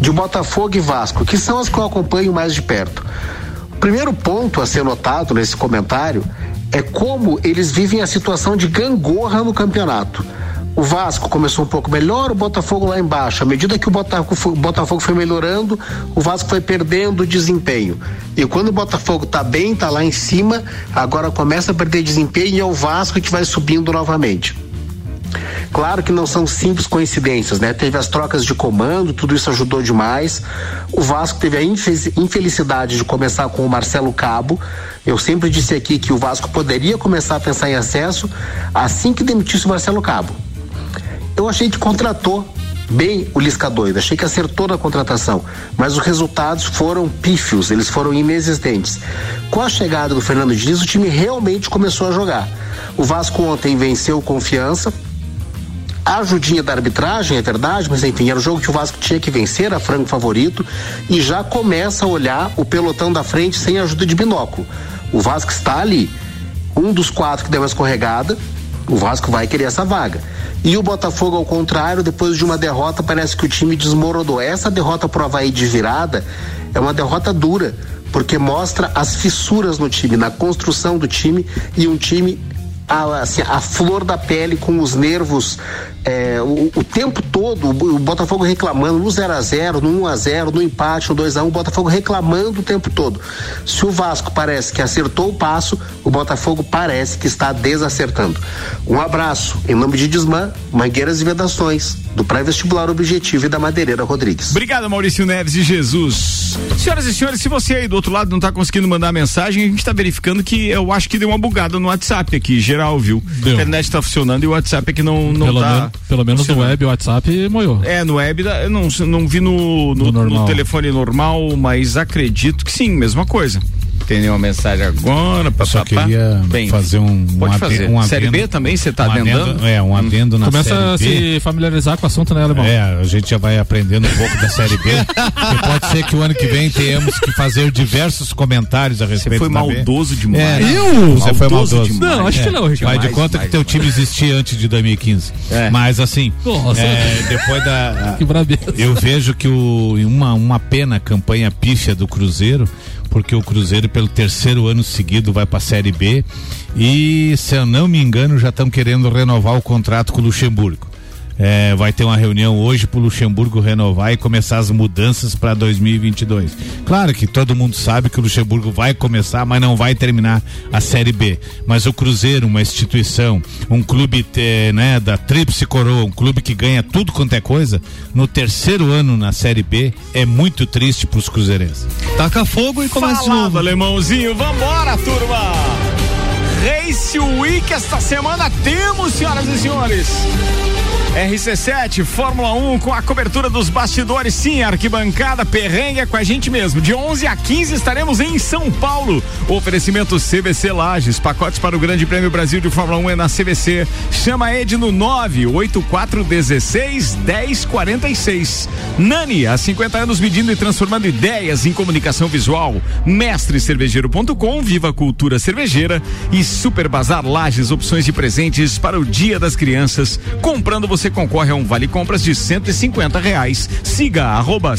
de Botafogo e Vasco, que são as que eu acompanho mais de perto. O primeiro ponto a ser notado nesse comentário é como eles vivem a situação de gangorra no campeonato. O Vasco começou um pouco melhor, o Botafogo lá embaixo. À medida que o Botafogo foi, o Botafogo foi melhorando, o Vasco foi perdendo desempenho. E quando o Botafogo tá bem, tá lá em cima, agora começa a perder desempenho e é o Vasco que vai subindo novamente. Claro que não são simples coincidências, né? Teve as trocas de comando, tudo isso ajudou demais. O Vasco teve a infe- infelicidade de começar com o Marcelo Cabo. Eu sempre disse aqui que o Vasco poderia começar a pensar em acesso assim que demitisse o Marcelo Cabo. Eu achei que contratou bem o Lisca doido, achei que acertou na contratação, mas os resultados foram pífios, eles foram inexistentes. Com a chegada do Fernando Diniz, o time realmente começou a jogar. O Vasco ontem venceu confiança, a ajudinha da arbitragem, é verdade, mas enfim, era o jogo que o Vasco tinha que vencer, era frango favorito, e já começa a olhar o pelotão da frente sem ajuda de binóculo. O Vasco está ali, um dos quatro que deu uma escorregada, o Vasco vai querer essa vaga. E o Botafogo, ao contrário, depois de uma derrota, parece que o time desmoronou. Essa derrota pro Havaí de virada é uma derrota dura, porque mostra as fissuras no time, na construção do time, e um time a, assim, a flor da pele com os nervos é, o, o tempo todo, o, Botafogo reclamando no 0 a 0 no 1 a 0 no empate, no 2 a 1 o Botafogo reclamando o tempo todo. Se o Vasco parece que acertou o passo, o Botafogo parece que está desacertando. Um abraço, em nome de Desmã, Mangueiras e Vedações, do Pré-Vestibular Objetivo e da Madeireira Rodrigues. Obrigado, Maurício Neves de Jesus. Senhoras e senhores, se você aí do outro lado não está conseguindo mandar mensagem, a gente está verificando que eu acho que deu uma bugada no WhatsApp aqui, geral, viu? A internet está funcionando e o WhatsApp aqui não, não pelo, tá. men- pelo menos no web, o WhatsApp moiou. É, no web, eu não, não vi no, no, No no telefone normal, mas acredito que sim, mesma coisa. Tem nenhuma mensagem agora, Eu só papapá. queria Bem, fazer um, pode um fazer. um Série B adendo- também, você tá um adendando? É, um adendo na Começa a Série B. se familiarizar com o assunto, né, Alemão? É, a gente já vai aprendendo um pouco da Série B. porque *laughs* pode ser que o ano que vem tenhamos que fazer diversos comentários a respeito foi da B. maldoso demais. É, Eu? Você foi Maldoso demais. Não, acho que não, Ricardo. Faz de Mais, conta mais, que teu time existia antes de 2015. É. Mas assim, Nossa. é, depois da... Que brabeza. Eu vejo que o, uma, uma pena a campanha pífia do Cruzeiro, porque o Cruzeiro, pelo terceiro ano seguido, vai para a Série B. E, se eu não me engano, já estão querendo renovar o contrato com o Luxemburgo. É, vai ter uma reunião hoje para o Luxemburgo renovar e começar as mudanças para 2022. Claro que todo mundo sabe que o Luxemburgo vai começar, mas não vai terminar a Série B. Mas o Cruzeiro, uma instituição, um clube eh, né, da Tríplice Coroa, um clube que ganha tudo quanto é coisa, no terceiro ano na Série B é muito triste para os cruzeirenses. Taca fogo e começa de Falado, novo. alemãozinho, vambora, turma! Race Week esta semana temos, senhoras e senhores. RC7, Fórmula 1 com a cobertura dos bastidores, sim, arquibancada perrengue é com a gente mesmo. De 11 a 15 estaremos em São Paulo. Oferecimento CVC Lages, pacotes para o Grande Prêmio Brasil de Fórmula 1 é na CVC. Chama Ed no 98416 1046. Nani, há 50 anos medindo e transformando ideias em comunicação visual. Mestrecervejeiro.com, Viva Cultura Cervejeira e Super Bazar Lages, opções de presentes para o Dia das Crianças. Comprando você concorre a um vale compras de 150 reais. Siga arroba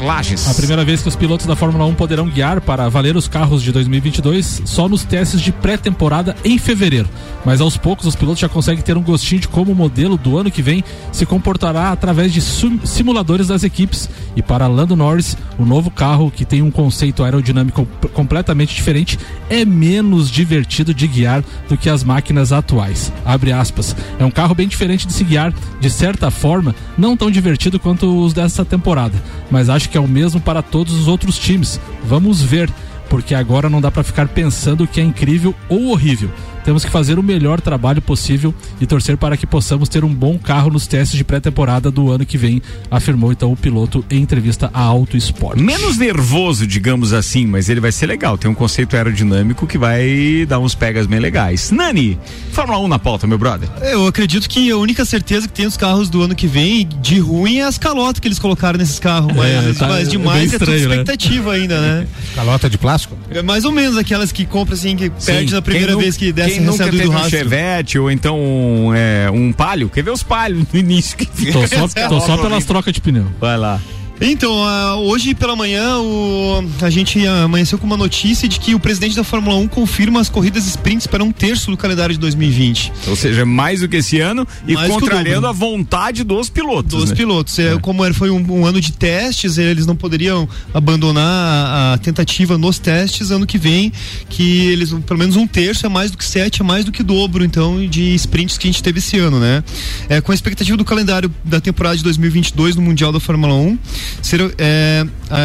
Lages. A primeira vez que os pilotos da Fórmula 1 poderão guiar para valer os carros de 2022 só nos testes de pré-temporada em fevereiro. Mas aos poucos os pilotos já conseguem ter um gostinho de como o modelo do ano que vem se comportará através de sim- simuladores das equipes. E para Lando Norris, o novo carro que tem um conceito aerodinâmico completamente diferente é menos divertido de guiar do que as máquinas atuais. Abre aspas. É um carro bem diferente de se guiar, de certa forma, não tão divertido quanto os dessa temporada, mas acho que é o mesmo para todos os outros times. Vamos ver, porque agora não dá para ficar pensando que é incrível ou horrível. Temos que fazer o melhor trabalho possível e torcer para que possamos ter um bom carro nos testes de pré-temporada do ano que vem, afirmou então o piloto em entrevista à Auto Sport. Menos nervoso, digamos assim, mas ele vai ser legal. Tem um conceito aerodinâmico que vai dar uns pegas bem legais. Nani, Fórmula 1 na pauta, meu brother. Eu acredito que a única certeza que tem os carros do ano que vem de ruim é as calotas que eles colocaram nesses carros. Mas, tá- mas é demais é, tudo estranho, né? expectativa ainda, né? Calota de plástico? É mais ou menos aquelas que compra assim, que perde Sim. na primeira Quem vez que desce Quem nunca teve do um rastro. Chevette ou então um, é, um palio? Quer ver os palhos no início? Que Tô só, tô só pelas trocas de pneu. Vai lá. Então, ah, hoje pela manhã o- a gente amanheceu com uma notícia de que o presidente da Fórmula 1 confirma as corridas sprints para um terço do calendário de 2020. Ou seja, mais do que esse ano e Mais contrariando a vontade dos pilotos. Dos né? pilotos. É, Como era, foi um, um ano de testes, eles não poderiam abandonar a, a tentativa nos testes ano que vem, que eles, pelo menos um terço é mais do que sete, é mais do que dobro, então, de sprints que a gente teve esse ano, né? É, com a expectativa do calendário da temporada de 2022 no Mundial da Fórmula 1, será, é,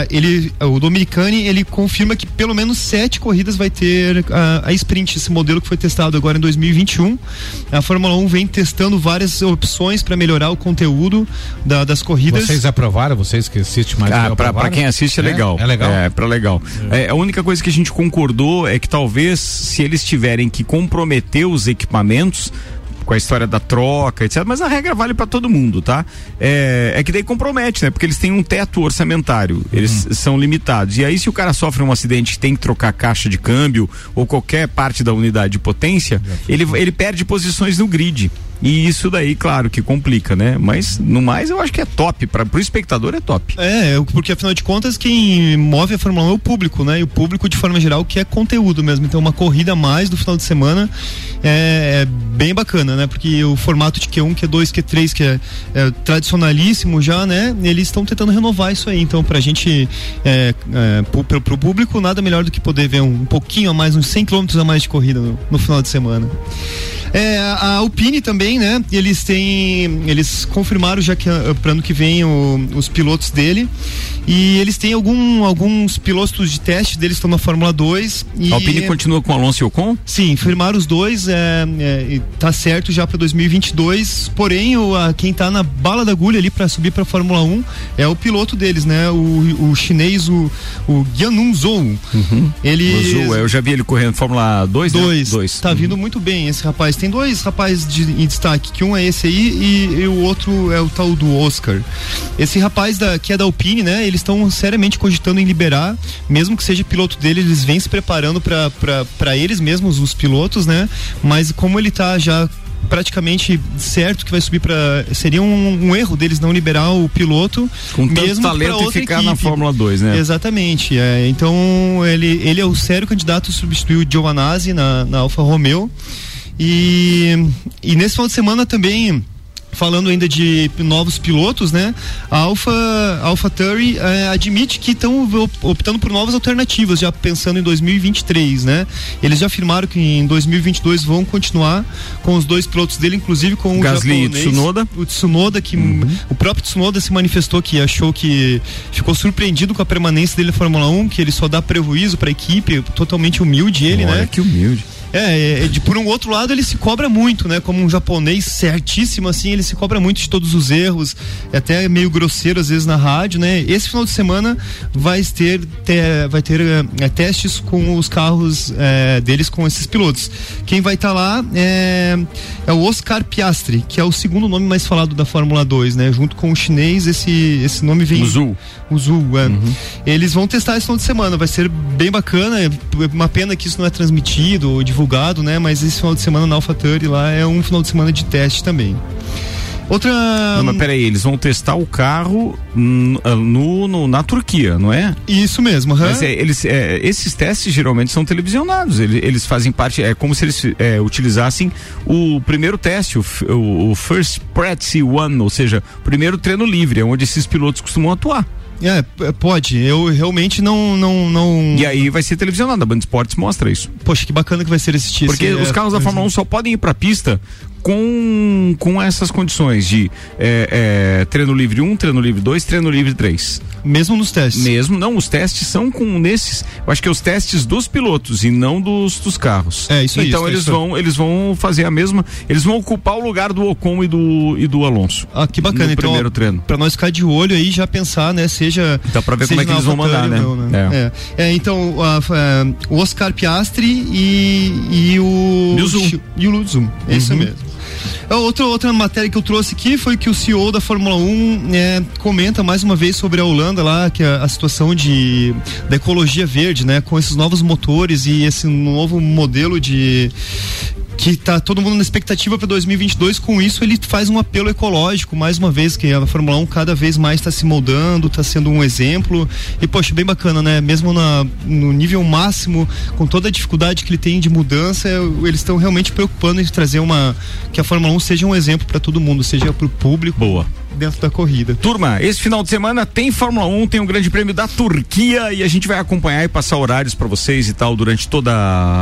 ele, o Dominicani, ele confirma que pelo menos sete corridas vai ter a, a sprint, esse modelo que foi testado agora em 2021. A Fórmula 1 vem testando várias opções para melhorar o conteúdo da- das corridas. Vocês aprovaram, vocês que assistem mais Ah, pra quem assiste é, legal. É legal. É, pra legal. É, a única coisa que a gente concordou é que talvez se eles tiverem que comprometer os equipamentos com a história da troca, etc. Mas a regra vale pra todo mundo, tá? É, é que daí compromete, né? Porque eles têm um teto orçamentário, eles são limitados. E aí, se o cara sofre um acidente e tem que trocar caixa de câmbio ou qualquer parte da unidade de potência, ele, ele perde posições no grid. E isso daí, claro, que complica, né? Mas no mais eu acho que é top. Para pro espectador é top. É, porque afinal de contas quem move a Fórmula 1 é o público, né? E o público de forma geral que é conteúdo mesmo. Então uma corrida a mais do final de semana é, é bem bacana, né? Porque o formato de Q1, Q2, Q3, que é, é tradicionalíssimo já, né? Eles estão tentando renovar isso aí. Então pra gente, é, é, pro- pro público, nada melhor do que poder ver um, um pouquinho a mais, uns 100 km a mais de corrida no, no final de semana. É, a Alpine também, né? Eles têm. Eles confirmaram já que para ano que vem o- os pilotos dele. E eles têm algum, alguns pilotos de teste deles estão na Fórmula 2. E A Alpine continua com Alonso e Ocon? Sim, firmaram os dois, é, é, tá certo já para 2022. Porém, o, a, quem tá na bala da agulha ali para subir para Fórmula 1 é o piloto deles, né? O, o chinês, o, o Guanun Zhou. Ele. O Zul, eu já vi ele correndo Fórmula 2, né? Dois. Tá vindo muito bem esse rapaz. Tem dois rapazes de, em destaque, que um é esse aí e, e o outro é o tal do Oscar. Esse rapaz da, que é da Alpine, né? Eles estão seriamente cogitando em liberar, mesmo que seja piloto dele, eles vêm se preparando para eles mesmos, os pilotos, né? Mas como ele tá já praticamente certo que vai subir para seria um, um erro deles não liberar o piloto Com tanto mesmo talento e ficar na equipe. Fórmula 2, né? Exatamente. é. então ele, ele é o sério candidato a substituir o Giovanazzi na, na Alfa Romeo. E, e nesse final de semana também. Falando ainda de novos pilotos, né? A Alpha, Alpha Tauri eh, admite que estão optando por novas alternativas, já pensando em 2023, né? Eles já afirmaram que em 2022 vão continuar com os dois pilotos dele, inclusive com o Gasly e japonês, Tsunoda. o Tsunoda que o próprio Tsunoda se manifestou que achou que ficou surpreendido com a permanência dele na Fórmula 1, que ele só dá prejuízo para a equipe, totalmente humilde ele, Olha né? que humilde. É, é, de, por um outro lado, ele se cobra muito, né? Como um japonês certíssimo, assim, ele se cobra muito de todos os erros, é até meio grosseiro às vezes na rádio, né? Esse final de semana vai ter, ter vai ter é, testes com os carros é, deles com esses pilotos. Quem vai estar lá é, é o Oscar Piastri, que é o segundo nome mais falado da Fórmula 2, né? Junto com o chinês, esse, esse nome vem. O Zul. O Zul, é. Eles vão testar esse final de semana, vai ser bem bacana. É uma pena que isso não é transmitido ou divulgado, né? Mas esse final de semana na AlphaTauri lá é um final de semana de teste também. Outra. Não, mas peraí, eles vão testar o carro no, no- na Turquia, não é? Isso mesmo, aham. Mas é, eles, é, esses testes geralmente são televisionados. Eles, eles fazem parte, é como se eles é, utilizassem o primeiro teste, o, o, o First Practice One, ou seja, o primeiro treino livre, é onde esses pilotos costumam atuar. É, pode. Eu realmente não, não, não. E aí vai ser televisionado, a Band Esportes mostra isso. Poxa, que bacana que vai ser esse Porque esse, os é, carros da Fórmula 1 só podem ir pra pista com, com essas condições de é, é, treino livre 1, treino livre 2, treino livre 3. Mesmo nos testes? Mesmo, não, os testes são com nesses, eu acho que é os testes dos pilotos e não dos, dos carros. É, isso aí, Então isso eles isso vão, eles vão fazer a mesma, eles vão ocupar o lugar do Ocon e do, e do Alonso. Ah, que bacana, no então. primeiro treino. Pra nós ficar de olho aí, já pensar, né? Seja. Dá pra ver como é que eles vão mandar, né? não, É. É. É, então, a- a- o Oscar Piastri e, e o. Zoom. E o Zoom. É isso Uhum. mesmo. A Outra, outra matéria que eu trouxe aqui foi que o CEO da Fórmula 1 é, comenta mais uma vez sobre a Holanda lá, que a, a situação de, da ecologia verde, né? Com esses novos motores e esse novo modelo de que tá todo mundo na expectativa para 2022 com isso ele faz um apelo ecológico mais uma vez que a Fórmula 1 cada vez mais está se moldando está sendo um exemplo. E poxa bem bacana né? Mesmo na, no nível máximo com toda a dificuldade que ele tem de mudança eles estão realmente preocupando em trazer uma que a Fórmula 1 seja um exemplo para todo mundo seja para o público boa. dentro da corrida. Turma, esse final de semana tem Fórmula 1, tem o Grande Prêmio da Turquia e a gente vai acompanhar e passar horários pra vocês e tal durante toda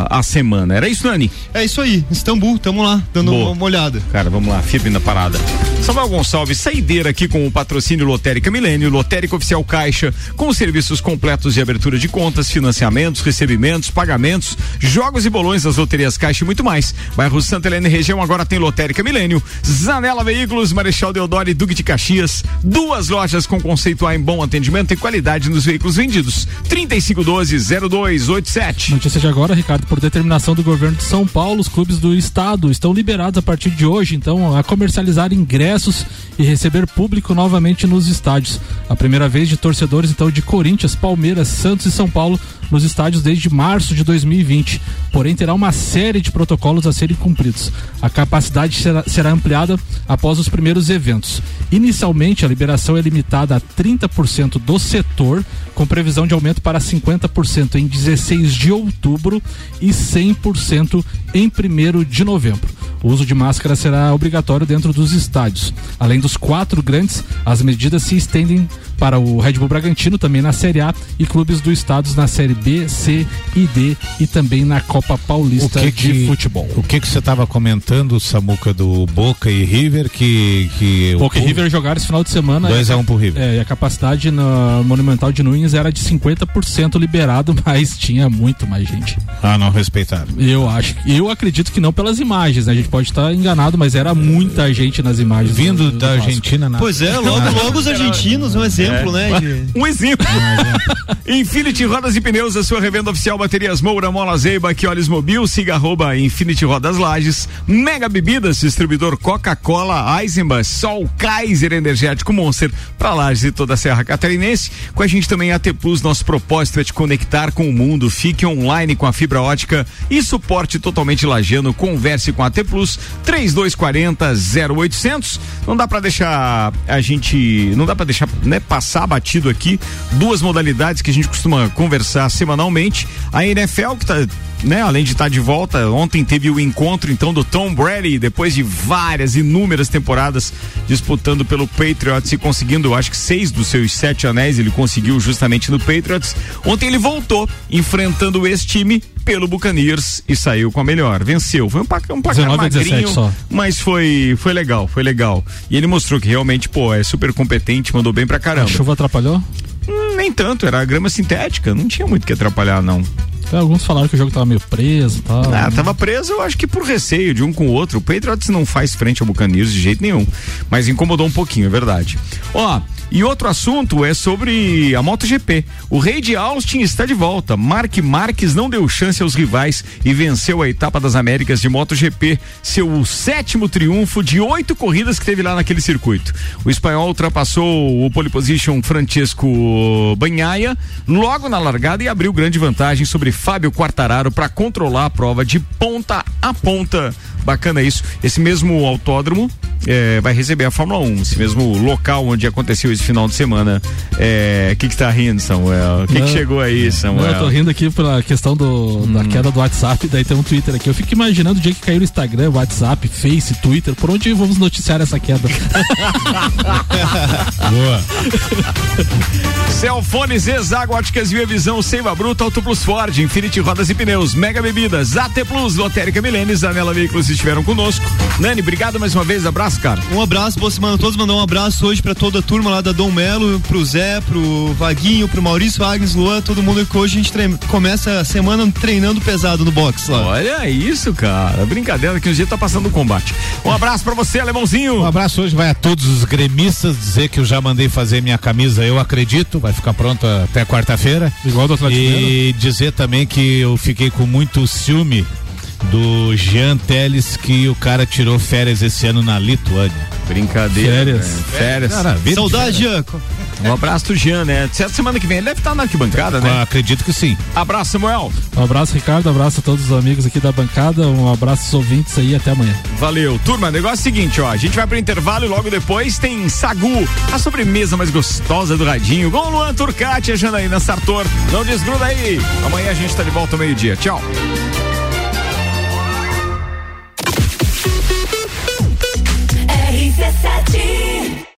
a semana. Era isso, Nani? É isso aí, Istambul, tamo lá, dando Boa. uma olhada. Cara, vamos lá, firme na parada. Samuel Gonçalves, saideira aqui com o patrocínio Lotérica Milênio, Lotérica Oficial Caixa, com serviços completos de abertura de contas, financiamentos, recebimentos, pagamentos, jogos e bolões das loterias Caixa e muito mais. Bairro Santa Helena e região agora tem Lotérica Milênio, Zanela Veículos, Marechal Deodoro e Duque de Caxias, duas lojas com conceito A em bom atendimento e qualidade nos veículos vendidos. 3512-0287. Notícia de agora, Ricardo, por determinação do governo de São Paulo, os clubes do estado estão liberados a partir de hoje, então, a comercializar ingressos e receber público novamente nos estádios. A primeira vez de torcedores, então, de Corinthians, Palmeiras, Santos e São Paulo nos estádios desde março de 2020. Porém, terá uma série de protocolos a serem cumpridos. A capacidade será, será ampliada após os primeiros eventos. Inicialmente, a liberação é limitada a 30% do setor, com previsão de aumento para 50% em 16 de outubro e 100% em 1 de novembro. O uso de máscara será obrigatório dentro dos estádios. Além dos quatro grandes, as medidas se estendem para o Red Bull Bragantino, também na Série A, e clubes do estado na Série B, C e D, e também na Copa Paulista de Futebol. O que que você estava comentando, Samuca, do Boca e River, que... que o Boca e público- River jogaram esse final de semana. 2 a 1 pro River. É, e a capacidade na Monumental de Nunes era de 50% liberado, *laughs* mas tinha muito mais gente. Ah, não respeitaram. Eu acho, eu acredito que não pelas imagens, né? A gente pode estar enganado, mas era muita gente nas imagens. Vindo do- do da Vasco. Argentina, na... Pois é, logo, logo os argentinos, um exemplo, É. né? de- Um exemplo. *laughs* Infinity Rodas e Pneus, a sua revenda oficial Baterias Moura, Mola Zeiba, que olhos mobil, siga arroba Infinity Rodas Lages, Mega Bebidas, distribuidor Coca-Cola, Eisenbach, Sol, Kaiser Energético Monster, pra Lages e toda a Serra Catarinense. Com a gente também a AT Plus, nosso propósito é te conectar com o mundo, fique online com a fibra ótica e suporte totalmente lagiano, converse com a AT Plus, 3240 0800. Não dá pra deixar a gente, não dá pra deixar, né, passar batido aqui duas modalidades que a gente costuma conversar semanalmente. A NFL que tá, né, além de estar de volta, ontem teve o encontro então do Tom Brady depois de várias inúmeras temporadas disputando pelo Patriots e conseguindo, acho que seis dos seus sete anéis ele conseguiu justamente no Patriots. Ontem ele voltou enfrentando esse time pelo Buccaneers e saiu com a melhor. Venceu. Foi um placar, um placar 19 a 17 magrinho, só. mas foi foi legal, foi legal. E ele mostrou que realmente, pô, é super competente, mandou bem pra A caramba. chuva atrapalhou? Hum, nem tanto, era grama sintética, não tinha muito o que atrapalhar, não. Alguns falaram que o jogo tava meio preso e tal. Ah, tava preso, eu acho que por receio de um com o outro. O Patriots não faz frente ao Buccaneers de jeito nenhum. Mas incomodou um pouquinho, é verdade. Ó, e outro assunto é sobre a MotoGP. O rei de Austin está de volta. Mark Marques não deu chance aos rivais e venceu a etapa das Américas de MotoGP, seu sétimo triunfo de oito corridas que teve lá naquele circuito. O espanhol ultrapassou o pole position Francesco Banhaia logo na largada e abriu grande vantagem sobre Fábio Quartararo para controlar a prova de ponta a ponta. Bacana isso. Esse mesmo autódromo é, vai receber a Fórmula 1, esse mesmo local onde aconteceu esse final de semana. O é, que que tá rindo, Samuel? O que, que chegou aí, Samuel? Não, eu tô rindo aqui pela questão do, da queda do WhatsApp, daí tem um Twitter aqui. Eu fico imaginando o dia que caiu no Instagram, WhatsApp, Face, Twitter, por onde vamos noticiar essa queda? *laughs* Boa. Celfone, Zezago, Óticas Via Visão, Seiva Bruta, Auto Plus Ford, Infinity Rodas e Pneus, Mega Bebidas, AT Plus, Lotérica Milênis, Anela Veículos estiveram conosco. Nani, obrigado mais uma vez, abraço, cara. Um abraço, boa semana a todos, mandar um abraço hoje pra toda a turma lá da Dom Melo, pro Zé, pro Vaguinho, pro Maurício Agnes, Luan, todo mundo que hoje a gente treina, começa a semana treinando pesado no box lá. Olha isso, cara. Brincadeira que um dia tá passando o combate. Um abraço pra você, alemãozinho. Um abraço hoje vai a todos os gremistas dizer que eu já mandei fazer minha camisa, eu acredito, vai ficar pronta até quarta-feira. Igual do Atlético E dizer também que eu fiquei com muito ciúme do Jean Teles que o cara tirou férias esse ano na Lituânia. Brincadeira. Férias. né? Férias. Cara, vida de Saudade. Jean. Um abraço do Jean, né? Certo, semana que vem ele deve estar na arquibancada, né? Ah, acredito que sim. Abraço, Samuel. Um abraço, Ricardo, um abraço a todos os amigos aqui da bancada, um abraço aos ouvintes aí, até amanhã. Valeu. Turma, o negócio é o seguinte, ó. A gente vai pro intervalo e logo depois tem Sagu, a sobremesa mais gostosa do radinho, com o Luan Turcati e a Janaína Sartor. Não desgruda aí. Amanhã a gente tá de volta ao meio-dia. Tchau. RC7